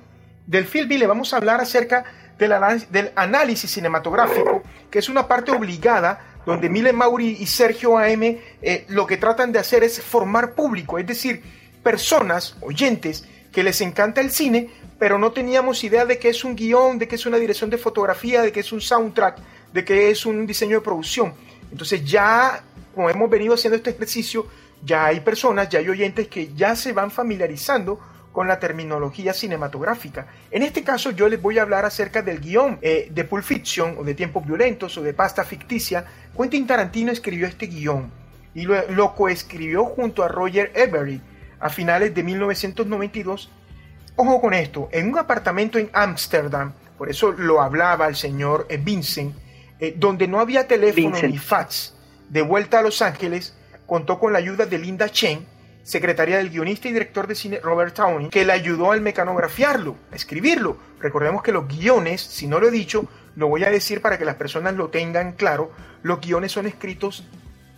[SPEAKER 2] del film y le vamos a hablar acerca del, análisis cinematográfico, que es una parte obligada donde Mile Mauri y Sergio AM eh, lo que tratan de hacer es formar público, es decir, personas, oyentes, que les encanta el cine, pero no teníamos idea de qué es un guion, de qué es una dirección de fotografía, de qué es un soundtrack, de qué es un diseño de producción. Entonces ya, como hemos venido haciendo este ejercicio, ya hay personas, ya hay oyentes que ya se van familiarizando con la terminología cinematográfica. En este caso yo les voy a hablar acerca del guion eh, de Pulp Fiction o de Tiempos Violentos o de Pasta Ficticia. Quentin Tarantino escribió este guion y lo, lo coescribió junto a Roger Everett a finales de 1992. Ojo con esto, en un apartamento en Ámsterdam, por eso lo hablaba el señor eh, Vincent, eh, donde no había teléfono ni fax, de vuelta a Los Ángeles, contó con la ayuda de Linda Chen, secretaria del guionista y director de cine Robert Downey, que le ayudó al mecanografiarlo, a escribirlo. Recordemos que los guiones, si no lo he dicho, lo voy a decir para que las personas lo tengan claro, los guiones son escritos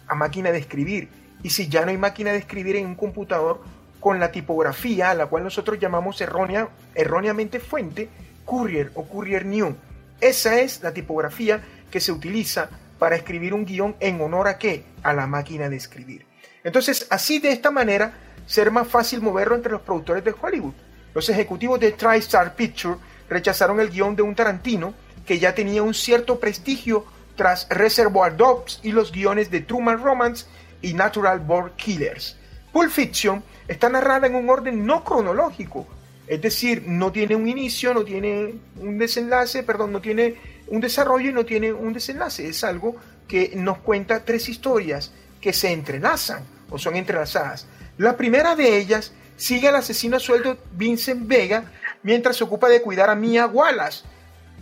[SPEAKER 2] a máquina de escribir. Y si ya no hay máquina de escribir en un computador, con la tipografía, a la cual nosotros llamamos errónea, erróneamente fuente, Courier o Courier New. Esa es la tipografía que se utiliza para escribir un guion en honor a qué? A la máquina de escribir. Entonces, así de esta manera, ser más fácil moverlo entre los productores de Hollywood. Los ejecutivos de TriStar Picture rechazaron el guion de un Tarantino que ya tenía un cierto prestigio tras Reservoir Dogs y los guiones de Truman Romance y Natural Born Killers. Pulp Fiction está narrada en un orden no cronológico, es decir, no tiene un inicio, no tiene un desenlace, perdón, no tiene un desarrollo y no tiene un desenlace. Es algo que nos cuenta tres historias que se entrelazan o son entrelazadas. La primera de ellas sigue al asesino a sueldo Vincent Vega mientras se ocupa de cuidar a Mia Wallace.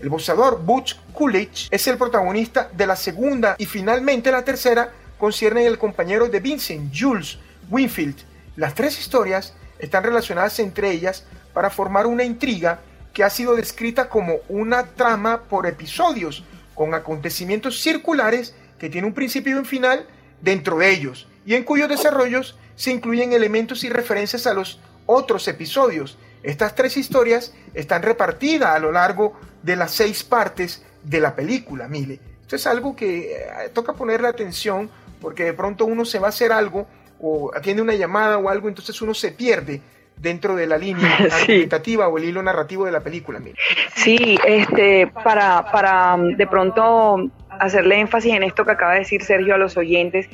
[SPEAKER 2] El boxeador Butch Coolidge es el protagonista de la segunda y finalmente la tercera concierne al compañero de Vincent, Jules Winfield. Las tres historias están relacionadas entre ellas para formar una intriga que ha sido descrita como una trama por episodios, con acontecimientos circulares que tiene un principio y un final dentro de ellos, y en cuyos desarrollos se incluyen elementos y referencias a los otros episodios. Estas tres historias están repartidas a lo largo de las seis partes de la película, mire. Esto es algo que eh, toca ponerle atención porque de pronto uno se va a hacer algo o atiende una llamada o algo, entonces uno se pierde dentro de la línea argumentativa o el hilo narrativo de la película. Mire.
[SPEAKER 3] Sí, este, para, para de pronto hacerle énfasis en esto que acaba de decir Sergio a los oyentes.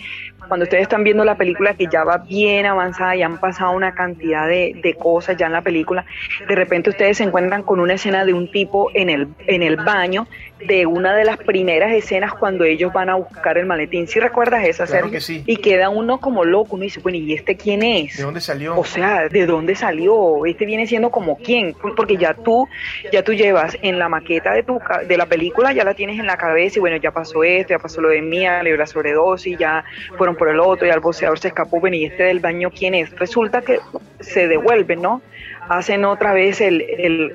[SPEAKER 3] Cuando ustedes están viendo la película que ya va bien avanzada, ya han pasado una cantidad de, de cosas ya en la película, de repente ustedes se encuentran con una escena de un tipo en el, en el baño de una de las primeras escenas cuando ellos van a buscar el maletín. ¿Sí recuerdas esa,
[SPEAKER 2] Claro
[SPEAKER 3] Sergio?
[SPEAKER 2] que sí.
[SPEAKER 3] Y queda uno como loco, uno dice, bueno, ¿y este quién es?
[SPEAKER 2] ¿De dónde salió?
[SPEAKER 3] O sea, ¿de dónde salió? Este viene siendo como quién, porque ya tú, ya tú llevas en la maqueta de tu de la película, ya la tienes en la cabeza y bueno, ya pasó esto, ya pasó lo de Mía, le dio la sobredosis, ya fueron por el otro, ya el boxeador se escapó, bueno, y este del baño quién es. Resulta que se devuelven, ¿no? Hacen otra vez el,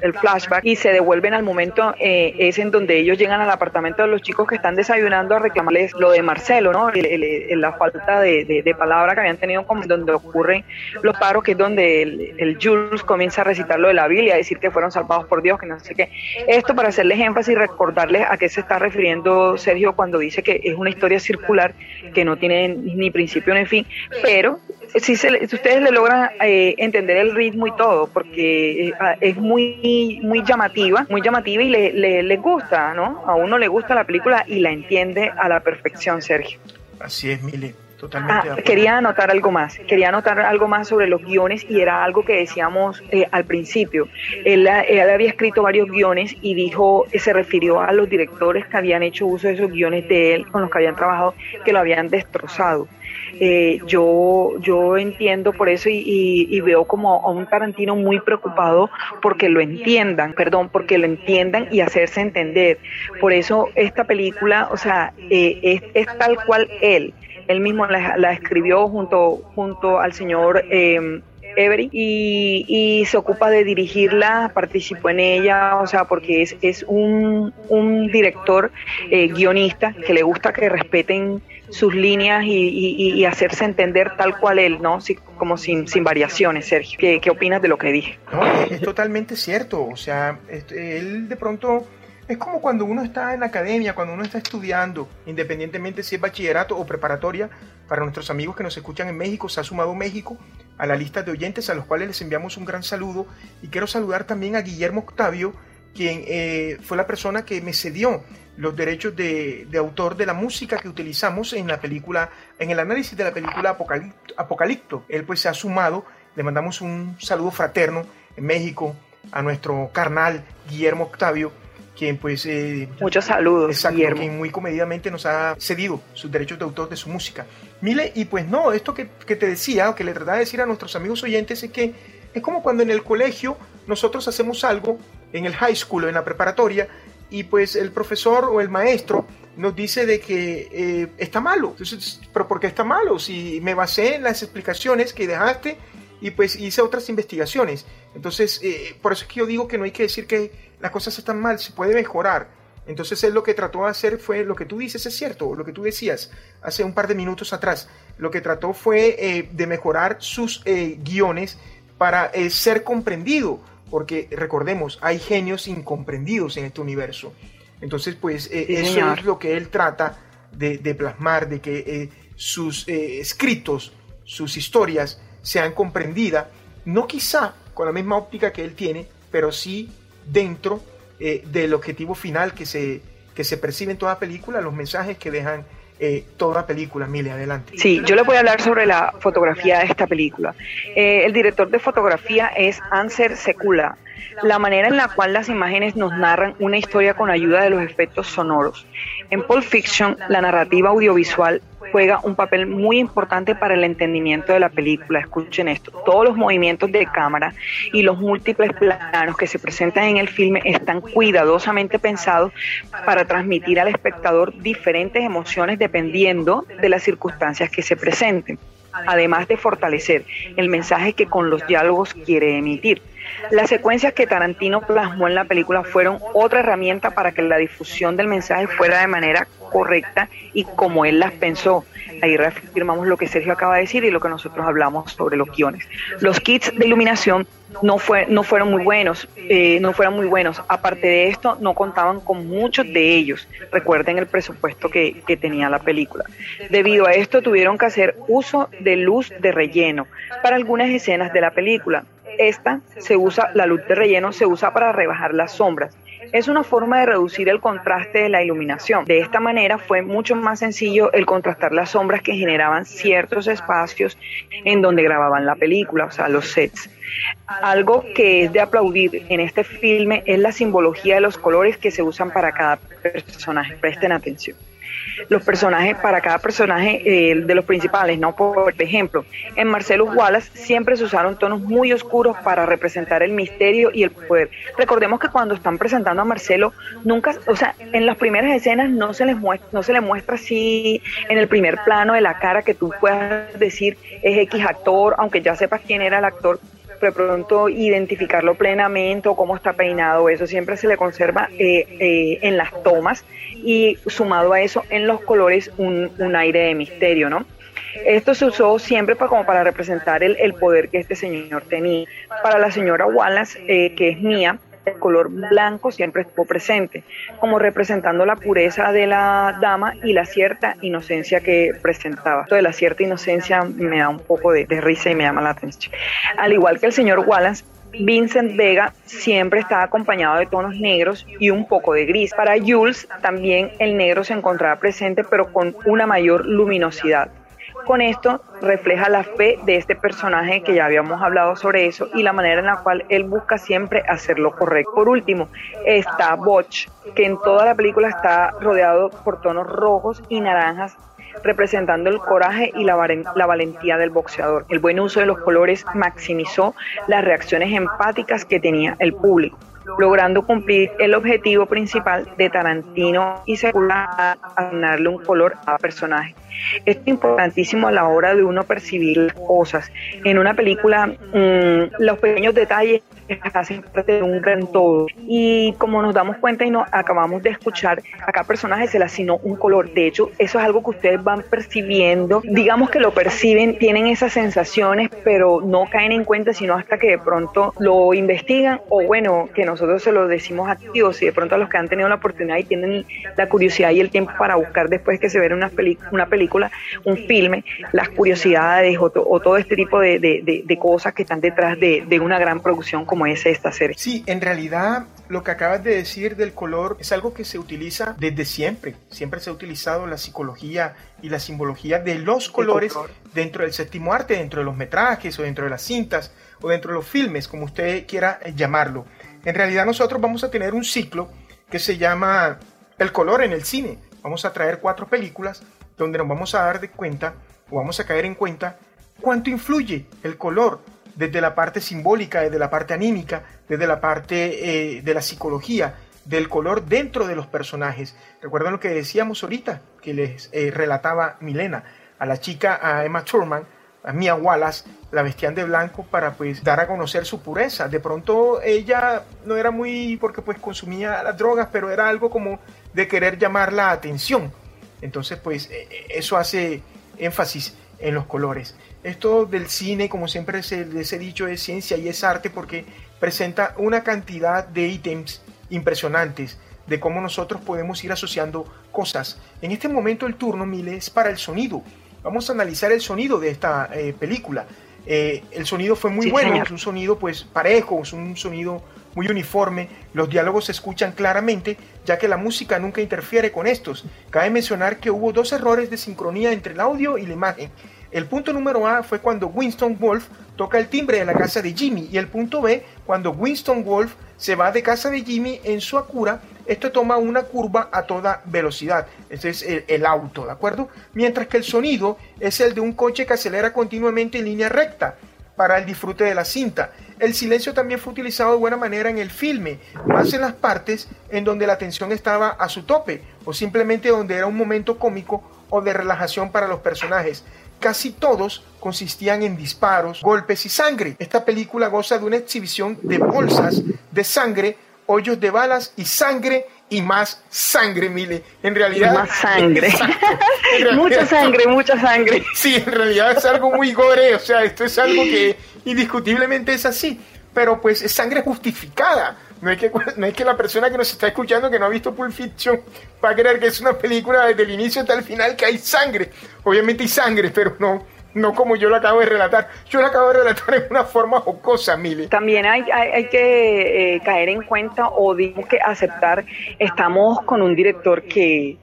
[SPEAKER 3] el- flashback y se devuelven al momento eh, es en donde ellos llegan al apartamento de los chicos que están desayunando a reclamarles lo de Marcelo, ¿no? La falta de, de, palabra que habían tenido como donde ocurren los paros, que es donde el, el Jules comienza a recitar lo de la Biblia, a decir que fueron salvados por Dios, que no sé qué. Esto para hacerles énfasis y recordarles a qué se está refiriendo Sergio cuando dice que es una historia circular que no tiene ni principio ni fin, pero si, se le- si ustedes le logran eh, entender el ritmo y todo, porque eh, es muy muy llamativa, muy llamativa y le, le, les gusta, ¿no? A uno le gusta la película y la entiende a la perfección, Sergio.
[SPEAKER 2] Así es, Mile. Totalmente.
[SPEAKER 3] Ah, quería anotar algo más, quería anotar algo más sobre los guiones y era algo que decíamos eh, al principio. Él, él había escrito varios guiones y dijo, se refirió a los directores que habían hecho uso de esos guiones de él, con los que habían trabajado, que lo habían destrozado. Eh, yo, yo entiendo por eso y, y- y veo como a un Tarantino muy preocupado porque lo entiendan, perdón, porque lo entiendan y hacerse entender. Por eso esta película, o sea, eh, es, es tal cual él. Él mismo la, la escribió junto, junto al señor eh, Avery y, y se ocupa de dirigirla, participó en ella, o sea, porque es, es un, un director eh, guionista que le gusta que respeten sus líneas y, y- hacerse entender tal cual él, ¿no? Como sin, sin variaciones, Sergio. ¿Qué, ¿Qué opinas de lo que dije?
[SPEAKER 2] No, es, es totalmente cierto. O sea, este, él de pronto es como cuando uno está en la academia, cuando uno está estudiando, independientemente si es bachillerato o preparatoria. Para nuestros amigos que nos escuchan en México, se ha sumado México a la lista de oyentes a los cuales les enviamos un gran saludo. Y quiero saludar también a Guillermo Octavio, quien eh, fue la persona que me cedió los derechos de, autor de la música que utilizamos en la película, en el análisis de la película Apocalipto. Apocalipto. Él pues se ha sumado, le mandamos un saludo fraterno en México a nuestro carnal Guillermo Octavio, quien pues... eh,
[SPEAKER 3] Muchos saludos,
[SPEAKER 2] Exacto,
[SPEAKER 3] Guillermo.
[SPEAKER 2] quien muy comedidamente nos ha cedido sus derechos de autor de su música. Mile, y pues no, esto que, que te decía, o que le trataba de decir a nuestros amigos oyentes, es que es como cuando en el colegio nosotros hacemos algo, en el high school o en la preparatoria, y pues el profesor o el maestro nos dice de que eh, está malo. Entonces, ¿pero por qué está malo? Si me basé en las explicaciones que dejaste y pues hice otras investigaciones. Entonces, eh, por eso es que yo digo que no hay que decir que las cosas están mal, se puede mejorar. Entonces él lo que trató de hacer fue lo que tú dices, es cierto, lo que tú decías hace un par de minutos atrás. Lo que trató fue eh, de mejorar sus eh, guiones para ser comprendido, porque recordemos, hay genios incomprendidos en este universo. Entonces, pues
[SPEAKER 3] Sí,
[SPEAKER 2] eso
[SPEAKER 3] señor.
[SPEAKER 2] es lo que él trata de, de plasmar, de que sus escritos, sus historias sean comprendidas, no quizá con la misma óptica que él tiene, pero sí dentro eh, del objetivo final que se, que se percibe en toda película, los mensajes que dejan eh, toda película. Mile, adelante.
[SPEAKER 3] Sí, yo les voy a hablar sobre la fotografía de esta película. Eh, el director de fotografía es Anser Sekula. La manera en la cual las imágenes nos narran una historia con ayuda de los efectos sonoros. En Pulp Fiction, la narrativa audiovisual juega un papel muy importante para el entendimiento de la película. Escuchen esto, todos los movimientos de cámara y los múltiples planos que se presentan en el filme están cuidadosamente pensados para transmitir al espectador diferentes emociones dependiendo de las circunstancias que se presenten, además de fortalecer el mensaje que con los diálogos quiere emitir. Las secuencias que Tarantino plasmó en la película fueron otra herramienta para que la difusión del mensaje fuera de manera correcta y como él las pensó. Ahí reafirmamos lo que Sergio acaba de decir y lo que nosotros hablamos sobre los guiones. Los kits de iluminación no, fue, no fueron muy buenos, eh, no fueron muy buenos. Aparte de esto, no contaban con muchos de ellos. Recuerden el presupuesto que, que tenía la película. Debido a esto, tuvieron que hacer uso de luz de relleno para algunas escenas de la película. Esta se usa, la luz de relleno se usa para rebajar las sombras. es una forma de reducir el contraste de la iluminación. De esta manera fue mucho más sencillo el contrastar las sombras que generaban ciertos espacios en donde grababan la película, o sea, los sets. Algo que es de aplaudir en este filme es la simbología de los colores que se usan para cada personaje. Presten atención los personajes, para cada personaje eh, de los principales, ¿no? Por ejemplo, en Marcellus Wallace siempre se usaron tonos muy oscuros para representar el misterio y el poder. Recordemos que cuando están presentando a Marcelo, nunca, o sea, en las primeras escenas no se les muestra, no se le muestra así en el primer plano de la cara que tú puedas decir es X actor, aunque ya sepas quién era el actor, de pronto identificarlo plenamente o cómo está peinado, eso siempre se le conserva eh, eh, en las tomas y sumado a eso en los colores un, aire de misterio, ¿no? Esto se usó siempre para, como para representar el, poder que este señor tenía. Para la señora Wallace, eh, que es mía, el color blanco siempre estuvo presente, como representando la pureza de la dama y la cierta inocencia que presentaba. Esto de la cierta inocencia me da un poco de, de risa y me llama la atención. Al igual que el señor Wallace, Vincent Vega siempre estaba acompañado de tonos negros y un poco de gris. Para Jules también el negro se encontraba presente pero con una mayor luminosidad. Con esto refleja la fe de este personaje que ya habíamos hablado sobre eso y la manera en la cual él busca siempre hacer lo correcto. Por último, está Botch, que en toda la película está rodeado por tonos rojos y naranjas representando el coraje y la, valentía del boxeador. El buen uso de los colores maximizó las reacciones empáticas que tenía el público logrando cumplir el objetivo principal de Tarantino y secular asignarle un color a personaje. Esto es importantísimo a la hora de uno percibir las cosas. En una película, mm, los pequeños detalles hacen parte de un gran todo. Y como nos damos cuenta y nos acabamos de escuchar, a cada personaje se le asignó un color. De hecho, eso es algo que ustedes van percibiendo. Digamos que lo perciben, tienen esas sensaciones, pero no caen en cuenta sino hasta que de pronto lo investigan o bueno, que nosotros se lo decimos activos y de pronto a los que han tenido la oportunidad y tienen la curiosidad y el tiempo para buscar después que se ve una, una película, un filme, las curiosidades o, todo este tipo de, de, cosas que están detrás de, una gran producción es esta serie.
[SPEAKER 2] Sí, en realidad lo que acabas de decir del color es algo que se utiliza desde siempre. Siempre se ha utilizado la psicología y la simbología de los colores dentro del séptimo arte, dentro de los metrajes o dentro de las cintas o dentro de los filmes, como usted quiera llamarlo. En realidad nosotros vamos a tener un ciclo que se llama El color en el cine. Vamos a traer cuatro películas donde nos vamos a dar de cuenta o vamos a caer en cuenta cuánto influye el color desde la parte simbólica, desde la parte anímica, desde la parte eh, de la psicología, del color dentro de los personajes. Recuerden lo que decíamos ahorita, que les eh, relataba Milena, a la chica, a Emma Thurman, a Mia Wallace, la vestían de blanco para pues dar a conocer su pureza. De pronto ella no era muy porque pues consumía las drogas, pero era algo como de querer llamar la atención. Entonces pues e, e, eso hace énfasis en los colores. Esto del cine, como siempre les he dicho, es ciencia y es arte porque presenta una cantidad de ítems impresionantes de cómo nosotros podemos ir asociando cosas. En este momento el turno, Mile, es para el sonido. Vamos a analizar el sonido de esta eh, película. Eh, el sonido fue muy bueno, es un sonido pues parejo, es un sonido muy uniforme, los diálogos se escuchan claramente, ya que la música nunca interfiere con estos. Cabe mencionar que hubo dos errores de sincronía entre el audio y la imagen. El punto número A fue cuando Winston Wolf toca el timbre de la casa de Jimmy y el punto B cuando Winston Wolf se va de casa de Jimmy en su Acura, esto toma una curva a toda velocidad, ese es el, auto, ¿de acuerdo? Mientras que el sonido es el de un coche que acelera continuamente en línea recta para el disfrute de la cinta. El silencio también fue utilizado de buena manera en el filme, más en las partes en donde la tensión estaba a su tope o simplemente donde era un momento cómico o de relajación para los personajes. Casi todos consistían en disparos, golpes y sangre. Esta película goza de una exhibición de bolsas de sangre, hoyos de balas y sangre y más sangre, Mile. En realidad.
[SPEAKER 3] más sangre. mucha sangre, mucha sangre.
[SPEAKER 2] Sí, en realidad es algo muy gore. O sea, esto es algo que indiscutiblemente es así. Pero pues es sangre justificada. No es, que, no es que la persona que nos está escuchando que no ha visto Pulp Fiction va a creer que es una película desde el inicio hasta el final que hay sangre. Obviamente hay sangre, pero no, no como yo lo acabo de relatar. Yo lo acabo de relatar en una forma jocosa, Mile.
[SPEAKER 3] También hay, hay, que eh, caer en cuenta o digo que aceptar, estamos con un director que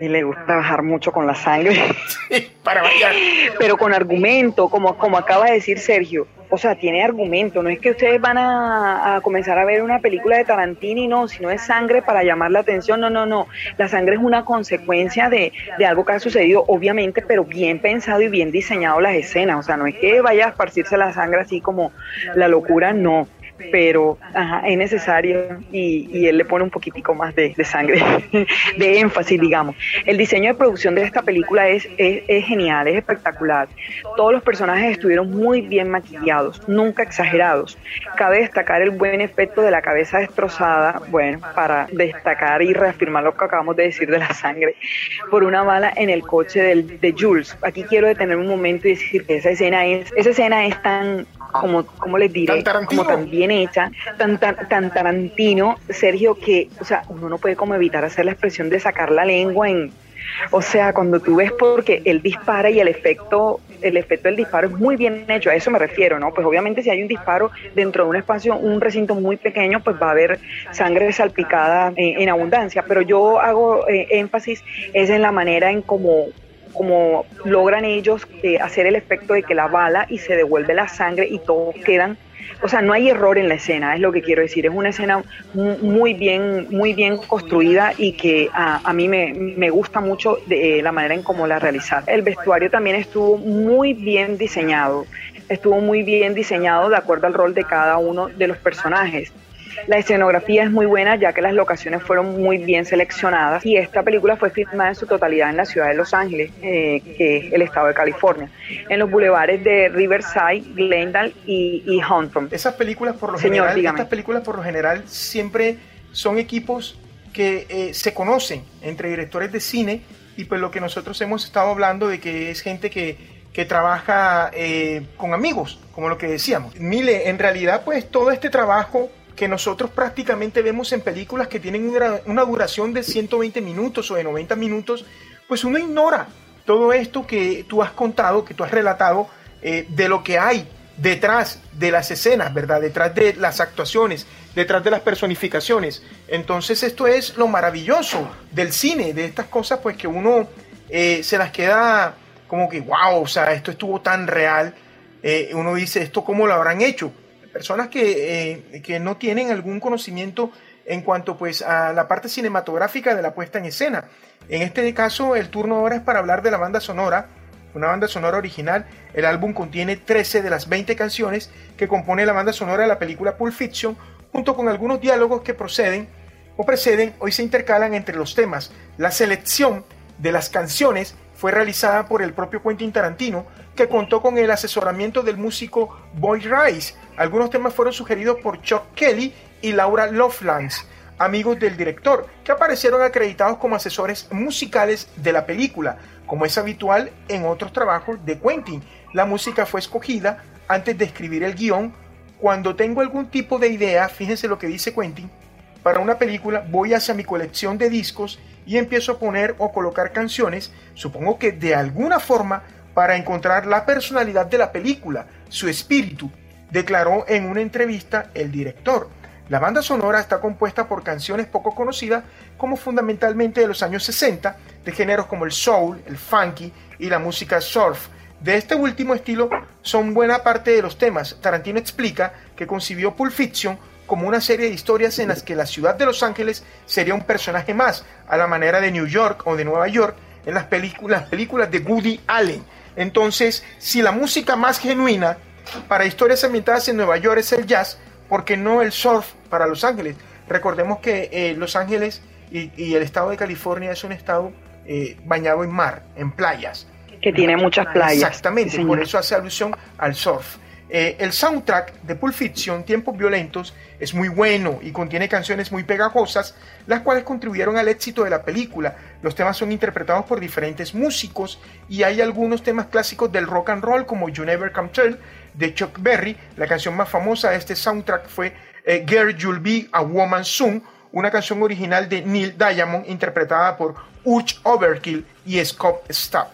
[SPEAKER 3] le gusta trabajar mucho con la sangre.
[SPEAKER 2] para variar.
[SPEAKER 3] Pero con argumento, como, como acaba de decir Sergio. O sea, tiene argumento. No es que ustedes van a, comenzar a ver una película de Tarantino y no, sino es sangre para llamar la atención. No, no, no. La sangre es una consecuencia de, de algo que ha sucedido, obviamente, pero bien pensado y bien diseñado las escenas. O sea, no es que vaya a esparcirse la sangre así como la locura, no pero es necesario y, él le pone un poquitico más de, sangre, de énfasis, digamos. El diseño de producción de esta película es, es, genial, es espectacular. Todos los personajes estuvieron muy bien maquillados, nunca exagerados. Cabe destacar el buen efecto de la cabeza destrozada, bueno, para destacar y reafirmar lo que acabamos de decir de la sangre, por una bala en el coche del, de Jules. Aquí quiero detener un momento y decir que esa escena es, esa escena es tan, como, como les diré, como tan bien hecha, tan, tan, tan Tarantino, Sergio, que, o sea, uno no puede como evitar hacer la expresión de sacar la lengua en, o sea, cuando tú ves porque él dispara y el efecto, el efecto del disparo es muy bien hecho, a eso me refiero, ¿no? Pues obviamente si hay un disparo dentro de un espacio, un recinto muy pequeño, pues va a haber sangre salpicada en, abundancia, pero yo hago eh, énfasis es en la manera en cómo como logran ellos eh, hacer el efecto de que la bala y se devuelve la sangre y todos quedan o sea, no hay error en la escena, es lo que quiero decir. Es una escena muy bien, muy bien construida y que a, mí me, gusta mucho de, eh, la manera en cómo la realizar. El vestuario también estuvo muy bien diseñado, estuvo muy bien diseñado de acuerdo al rol de cada uno de los personajes. La escenografía es muy buena ya que las locaciones fueron muy bien seleccionadas y esta película fue filmada en su totalidad en la ciudad de Los Ángeles, eh, que es el estado de California, en los bulevares de Riverside, Glendale y, y Huntington.
[SPEAKER 2] Esas películas por lo general, estas películas por lo general siempre son equipos que eh, se conocen entre directores de cine y pues lo que nosotros hemos estado hablando de que es gente que que trabaja eh, con amigos, como lo que decíamos. Mile, en realidad pues todo este trabajo que nosotros prácticamente vemos en películas que tienen una, duración de 120 minutos o de 90 minutos, pues uno ignora todo esto que tú has contado, que tú has relatado, eh, de lo que hay detrás de las escenas, ¿verdad? Detrás de las actuaciones, detrás de las personificaciones. Entonces esto es lo maravilloso del cine, de estas cosas pues que uno eh, se las queda como que, wow, o sea, esto estuvo tan real. Eh, uno dice, ¿esto cómo lo habrán hecho? Personas eh, que, no tienen algún conocimiento en cuanto pues a la parte cinematográfica de la puesta en escena. En este caso el turno ahora es para hablar de la banda sonora, una banda sonora original. El álbum contiene 13 de las 20 canciones que compone la banda sonora de la película Pulp Fiction, junto con algunos diálogos que proceden o preceden, hoy se intercalan entre los temas. La selección de las canciones fue realizada por el propio Quentin Tarantino, que contó con el asesoramiento del músico Boy Rice. Algunos temas fueron sugeridos por Chuck Kelly y Laura Lovelace, amigos del director, que aparecieron acreditados como asesores musicales de la película, como es habitual en otros trabajos de Quentin. La música fue escogida antes de escribir el guion. Cuando tengo algún tipo de idea, fíjense lo que dice Quentin, para una película voy hacia mi colección de discos y empiezo a poner o colocar canciones, supongo que de alguna forma para encontrar la personalidad de la película, su espíritu, declaró en una entrevista el director. La banda sonora está compuesta por canciones poco conocidas como fundamentalmente de los años 60, de géneros como el soul, el funky y la música surf. De este último estilo son buena parte de los temas. Tarantino explica que concibió Pulp Fiction como una serie de historias en las que la ciudad de Los Ángeles sería un personaje más, a la manera de New York o de Nueva York en las películas, películas de Woody Allen. Entonces, si la música más genuina para historias ambientadas en Nueva York es el jazz, ¿por qué no el surf para Los Ángeles? Recordemos que eh, Los Ángeles y, el estado de California es un estado eh, bañado en mar, en playas.
[SPEAKER 3] Que tiene muchas playas.
[SPEAKER 2] Exactamente, por eso hace alusión al surf. Eh, el soundtrack de Pulp Fiction, Tiempos Violentos, es muy bueno y contiene canciones muy pegajosas, las cuales contribuyeron al éxito de la película. Los temas son interpretados por diferentes músicos y hay algunos temas clásicos del rock and roll como You Never Come Tell de Chuck Berry. La canción más famosa de este soundtrack fue eh, Girl You'll Be a Woman Soon, una canción original de Neil Diamond interpretada por Uch Overkill y Scott Stapp.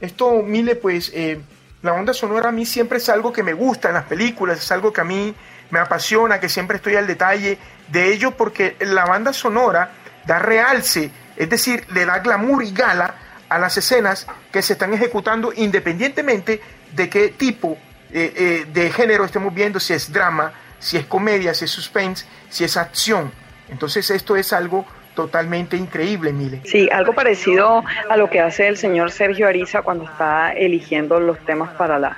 [SPEAKER 2] Esto, Mile, pues... Eh, La banda sonora a mí siempre es algo que me gusta en las películas, es algo que a mí me apasiona, que siempre estoy al detalle de ello porque la banda sonora da realce, es decir, le da glamour y gala a las escenas que se están ejecutando independientemente de qué tipo eh, eh, de género estemos viendo, si es drama, si es comedia, si es suspense, si es acción. Entonces esto es algo totalmente increíble, Mile.
[SPEAKER 3] Sí, algo parecido a lo que hace el señor Sergio Ariza cuando está eligiendo los temas para, la,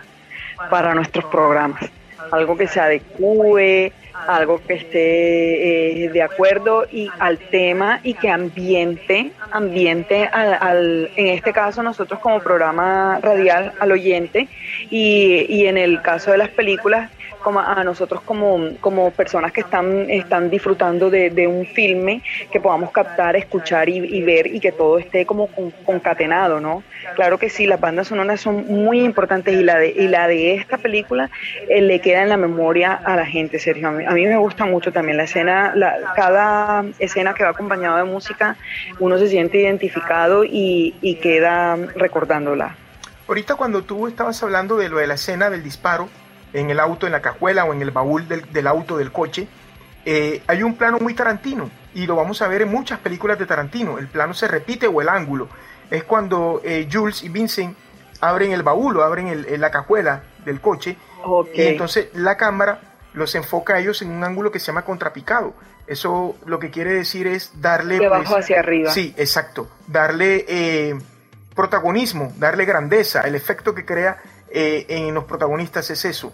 [SPEAKER 3] para nuestros programas. Algo que se adecue, algo que esté eh, de acuerdo y al tema y que ambiente, ambiente al, en este caso nosotros como programa radial al oyente y, y en el caso de las películas como a nosotros como, como personas que están, están disfrutando de, un filme, que podamos captar, escuchar y, ver y que todo esté como concatenado, ¿no? Claro que sí, las bandas sonoras son muy importantes y la de, y la de esta película eh, le queda en la memoria a la gente, Sergio. A mí, me gusta mucho también la escena, la, cada escena que va acompañada de música, uno se siente identificado y, y queda recordándola.
[SPEAKER 2] Ahorita cuando tú estabas hablando de lo de la escena del disparo, en el auto, en la cajuela o en el baúl del, auto del coche, eh, hay un plano muy tarantino y lo vamos a ver en muchas películas de Tarantino. El plano se repite o el ángulo. Es cuando eh, Jules y Vincent abren el baúl o abren la cajuela del coche y entonces la cámara los enfoca a ellos en un ángulo que se llama contrapicado. Eso lo que quiere decir es darle...
[SPEAKER 3] De abajo pues, hacia arriba.
[SPEAKER 2] Sí, exacto. Darle eh, protagonismo, darle grandeza, el efecto que crea eh, en los protagonistas es eso.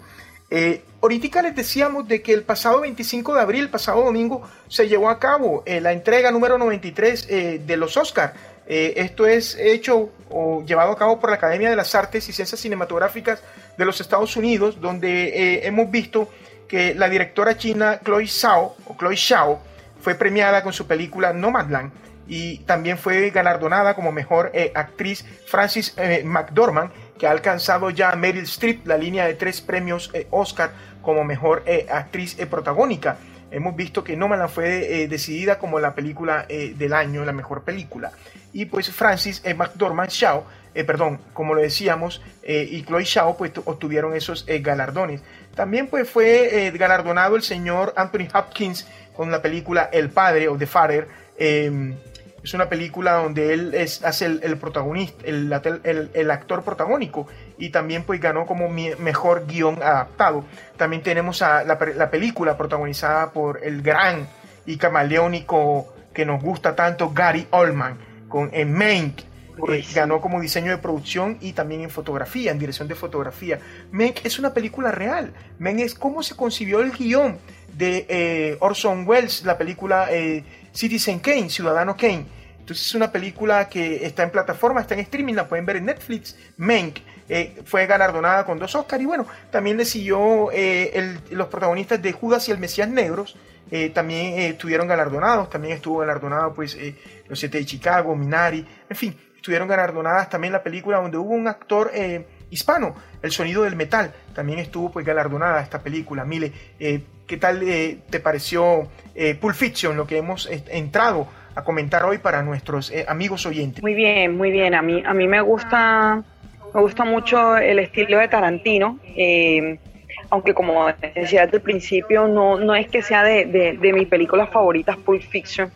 [SPEAKER 2] Eh, ahorita les decíamos de que el pasado 25 de abril, pasado domingo, se llevó a cabo eh, la entrega número 93 eh, de los Oscars. esto es hecho o llevado a cabo por la Academia de las Artes y Ciencias Cinematográficas de los Estados Unidos, donde hemos visto que la directora china Chloe Zhao, o Chloe Zhao fue premiada con su película Nomadland y también fue galardonada como mejor actriz Francis McDormand que ha alcanzado ya Meryl Streep la línea de tres premios eh, Oscar como mejor eh, actriz eh, protagónica. Hemos visto que Nomadland fue decidida como la película del año, la mejor película. Y pues Francis McDormand Shaw, perdón, como lo decíamos, y Chloe Shaw pues obtuvieron esos galardones. También pues fue galardonado el señor Anthony Hopkins con la película El Padre o The Father em, es una película donde él es, hace el, protagonista, el, el, actor protagónico y también pues ganó como mejor guion adaptado. También tenemos a la, película protagonizada por el gran y camaleónico que nos gusta tanto Gary Oldman con en Mank. Eh, ganó como diseño de producción y también en fotografía, en dirección de fotografía. Mank es una película real. Mank es cómo se concibió el guion de eh, Orson Welles, la película eh, Citizen Kane, Ciudadano Kane. Entonces es una película que está en plataforma, está en streaming, la pueden ver en Netflix. Mank eh, fue galardonada con dos Oscars y bueno, también le siguió eh, los protagonistas de Judas y el Mesías Negros, eh, también estuvieron galardonados, también estuvo galardonado pues Los Siete de Chicago, Minari, en fin, estuvieron galardonadas también la película donde hubo un actor hispano, El Sonido del Metal, también estuvo pues galardonada esta película. Mile, ¿qué tal te pareció Pulp Fiction, lo que hemos entrado a comentar hoy para nuestros eh, amigos oyentes.
[SPEAKER 3] Muy bien, muy bien. A mí, a mí me gusta, me gusta mucho el estilo de Tarantino. Eh, aunque como decía desde el principio, no, no es que sea de, de, de mis películas favoritas Pulp Fiction,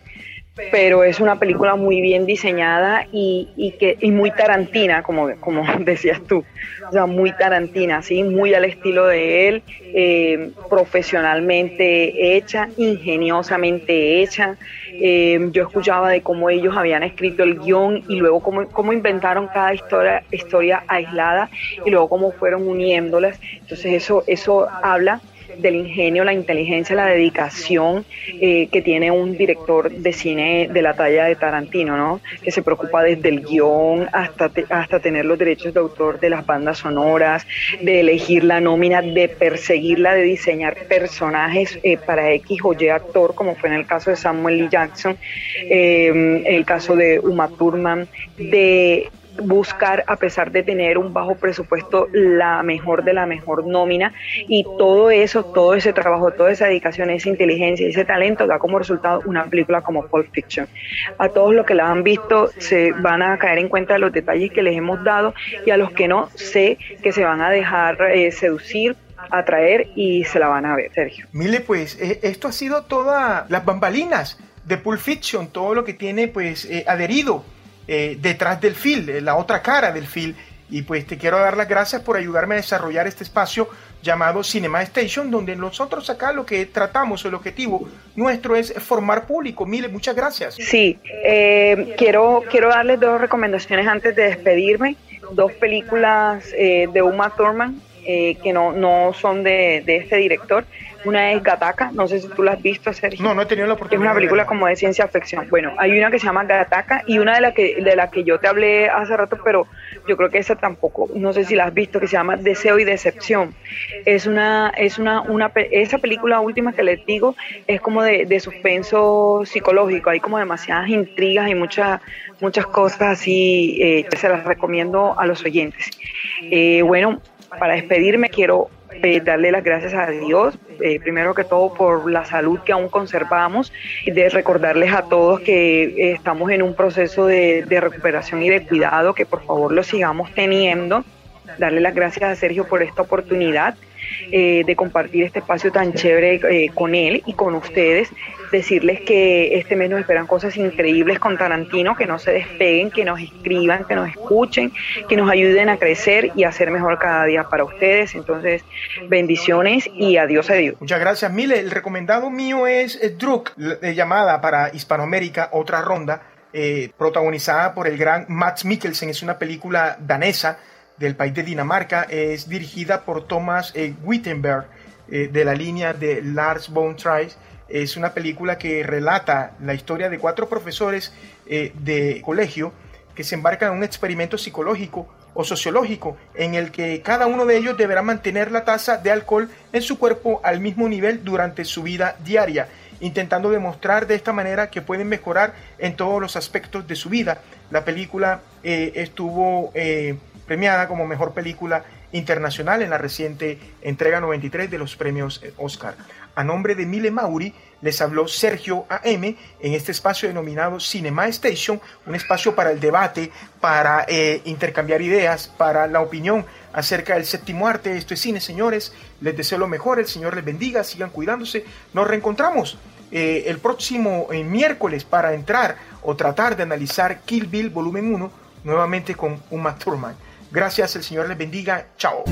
[SPEAKER 3] pero es una película muy bien diseñada y, y que y muy tarantina, como, como decías tú, o sea, muy tarantina, ¿sí? muy al estilo de él, eh, profesionalmente hecha, ingeniosamente hecha. Eh, yo escuchaba de cómo ellos habían escrito el guion y luego cómo, cómo inventaron cada historia, historia aislada y luego cómo fueron uniéndolas. Entonces eso, eso habla del ingenio, la inteligencia, la dedicación eh, que tiene un director de cine de la talla de Tarantino, ¿no? Que se preocupa desde el guion hasta, hasta tener los derechos de autor de las bandas sonoras, de elegir la nómina, de perseguirla, de diseñar personajes eh, para X o Y actor, como fue en el caso de Samuel L. Jackson, eh, el caso de Uma Thurman, de buscar, a pesar de tener un bajo presupuesto, la mejor de la mejor nómina y todo eso, todo ese trabajo, toda esa dedicación, esa inteligencia, ese talento da como resultado una película como Pulp Fiction. A todos los que la han visto se van a caer en cuenta de los detalles que les hemos dado y a los que no, sé que se van a dejar eh, seducir atraer y se la van a ver, Sergio.
[SPEAKER 2] Mile, pues eh, esto ha sido todas las bambalinas de Pulp Fiction, todo lo que tiene pues eh, adherido eh, detrás del film, la otra cara del film. Y pues te quiero dar las gracias por ayudarme a desarrollar este espacio llamado Cinema Station, donde nosotros acá lo que tratamos, el objetivo nuestro es formar público. Mile, muchas gracias.
[SPEAKER 3] Sí, quiero, quiero darles dos recomendaciones antes de despedirme. Dos películas de Uma Thurman eh, que no, no son de, de, este director. Una es Gataka, no sé si tú la has visto, Sergio.
[SPEAKER 2] No, no he tenido la oportunidad.
[SPEAKER 3] Es una película como de ciencia ficción. Bueno, hay una que se llama Gataka y una de la que de la que yo te hablé hace rato, pero yo creo que esa tampoco, no sé si la has visto, que se llama Deseo y Decepción. Es una, es una, una esa película última que les digo es como de, de suspenso psicológico. Hay como demasiadas intrigas y muchas muchas cosas así eh, se las recomiendo a los oyentes. Eh, bueno, para despedirme quiero eh, darle las gracias a Dios, eh, primero que todo por la salud que aún conservamos, de recordarles a todos que eh, estamos en un proceso de, de recuperación y de cuidado, que por favor lo sigamos teniendo. Darle las gracias a Sergio por esta oportunidad eh, de compartir este espacio tan chévere eh, con él y con ustedes. Decirles que este mes nos esperan cosas increíbles con Tarantino, que no se despeguen, que nos escriban, que nos escuchen, que nos ayuden a crecer y a ser mejor cada día para ustedes. Entonces, bendiciones y adiós a Dios.
[SPEAKER 2] Muchas gracias, Mile. El recomendado mío es Druk, de llamada para Hispanoamérica, otra ronda, eh, protagonizada por el gran Max Mikkelsen. Es una película danesa del país de Dinamarca. Es dirigida por Thomas eh, Wittenberg eh, de la línea de Lars von Trier. Es una película que relata la historia de cuatro profesores eh, de colegio que se embarcan en un experimento psicológico o sociológico en el que cada uno de ellos deberá mantener la tasa de alcohol en su cuerpo al mismo nivel durante su vida diaria, intentando demostrar de esta manera que pueden mejorar en todos los aspectos de su vida. La película estuvo premiada como mejor película internacional en la reciente entrega 93 de los premios Oscar. A nombre de Mile Mauri les habló Sergio AM en este espacio denominado Cinema Station, un espacio para el debate, para eh, intercambiar ideas, para la opinión acerca del séptimo arte. Esto es cine, señores. Les deseo lo mejor, el Señor les bendiga, sigan cuidándose. Nos reencontramos eh, el próximo eh, miércoles para entrar o tratar de analizar Kill Bill volumen 1 nuevamente con Uma Thurman. Gracias, el Señor les bendiga. Chao.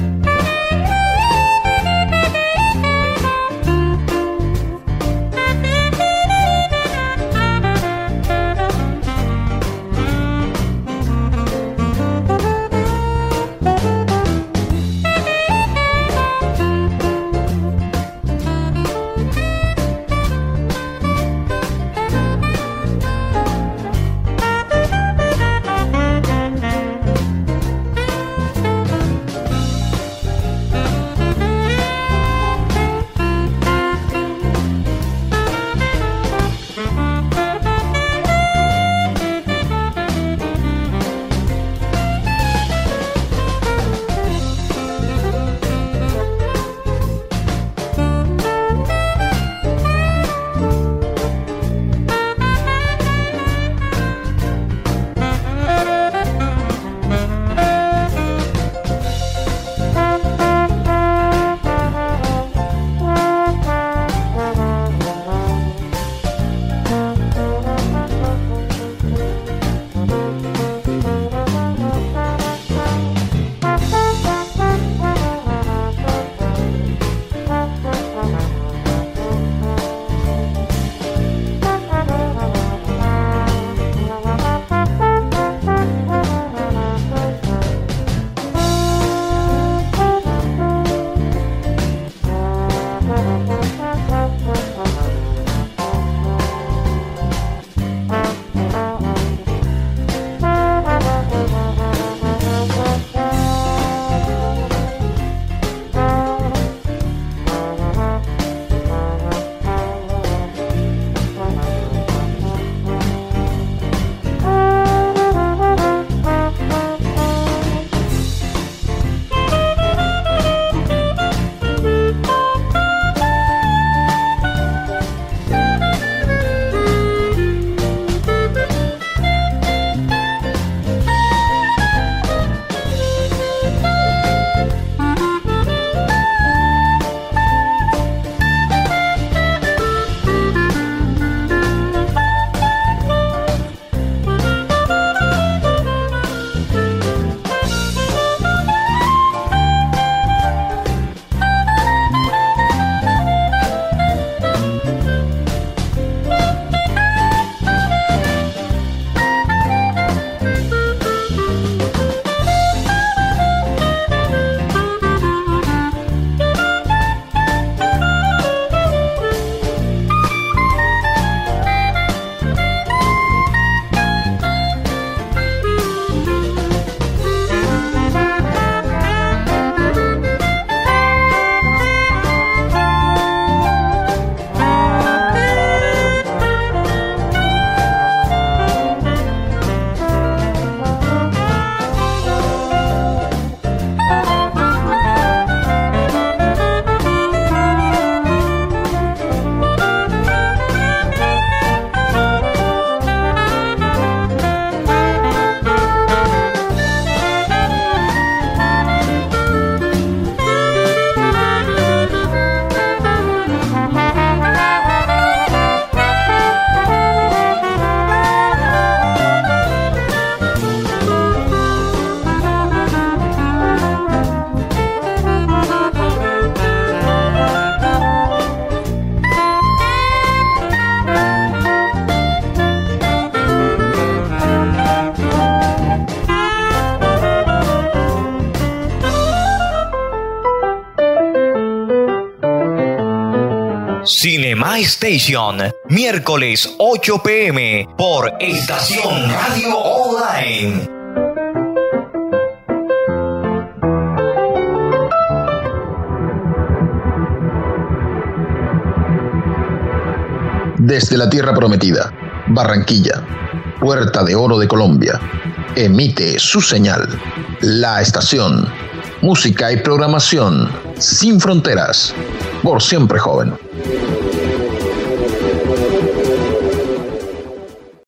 [SPEAKER 1] Cinema Station, miércoles 8 pm por Estación Radio Online.
[SPEAKER 4] Desde la Tierra Prometida, Barranquilla, Puerta de Oro de Colombia, emite su señal, la estación, música y programación sin fronteras, por siempre joven.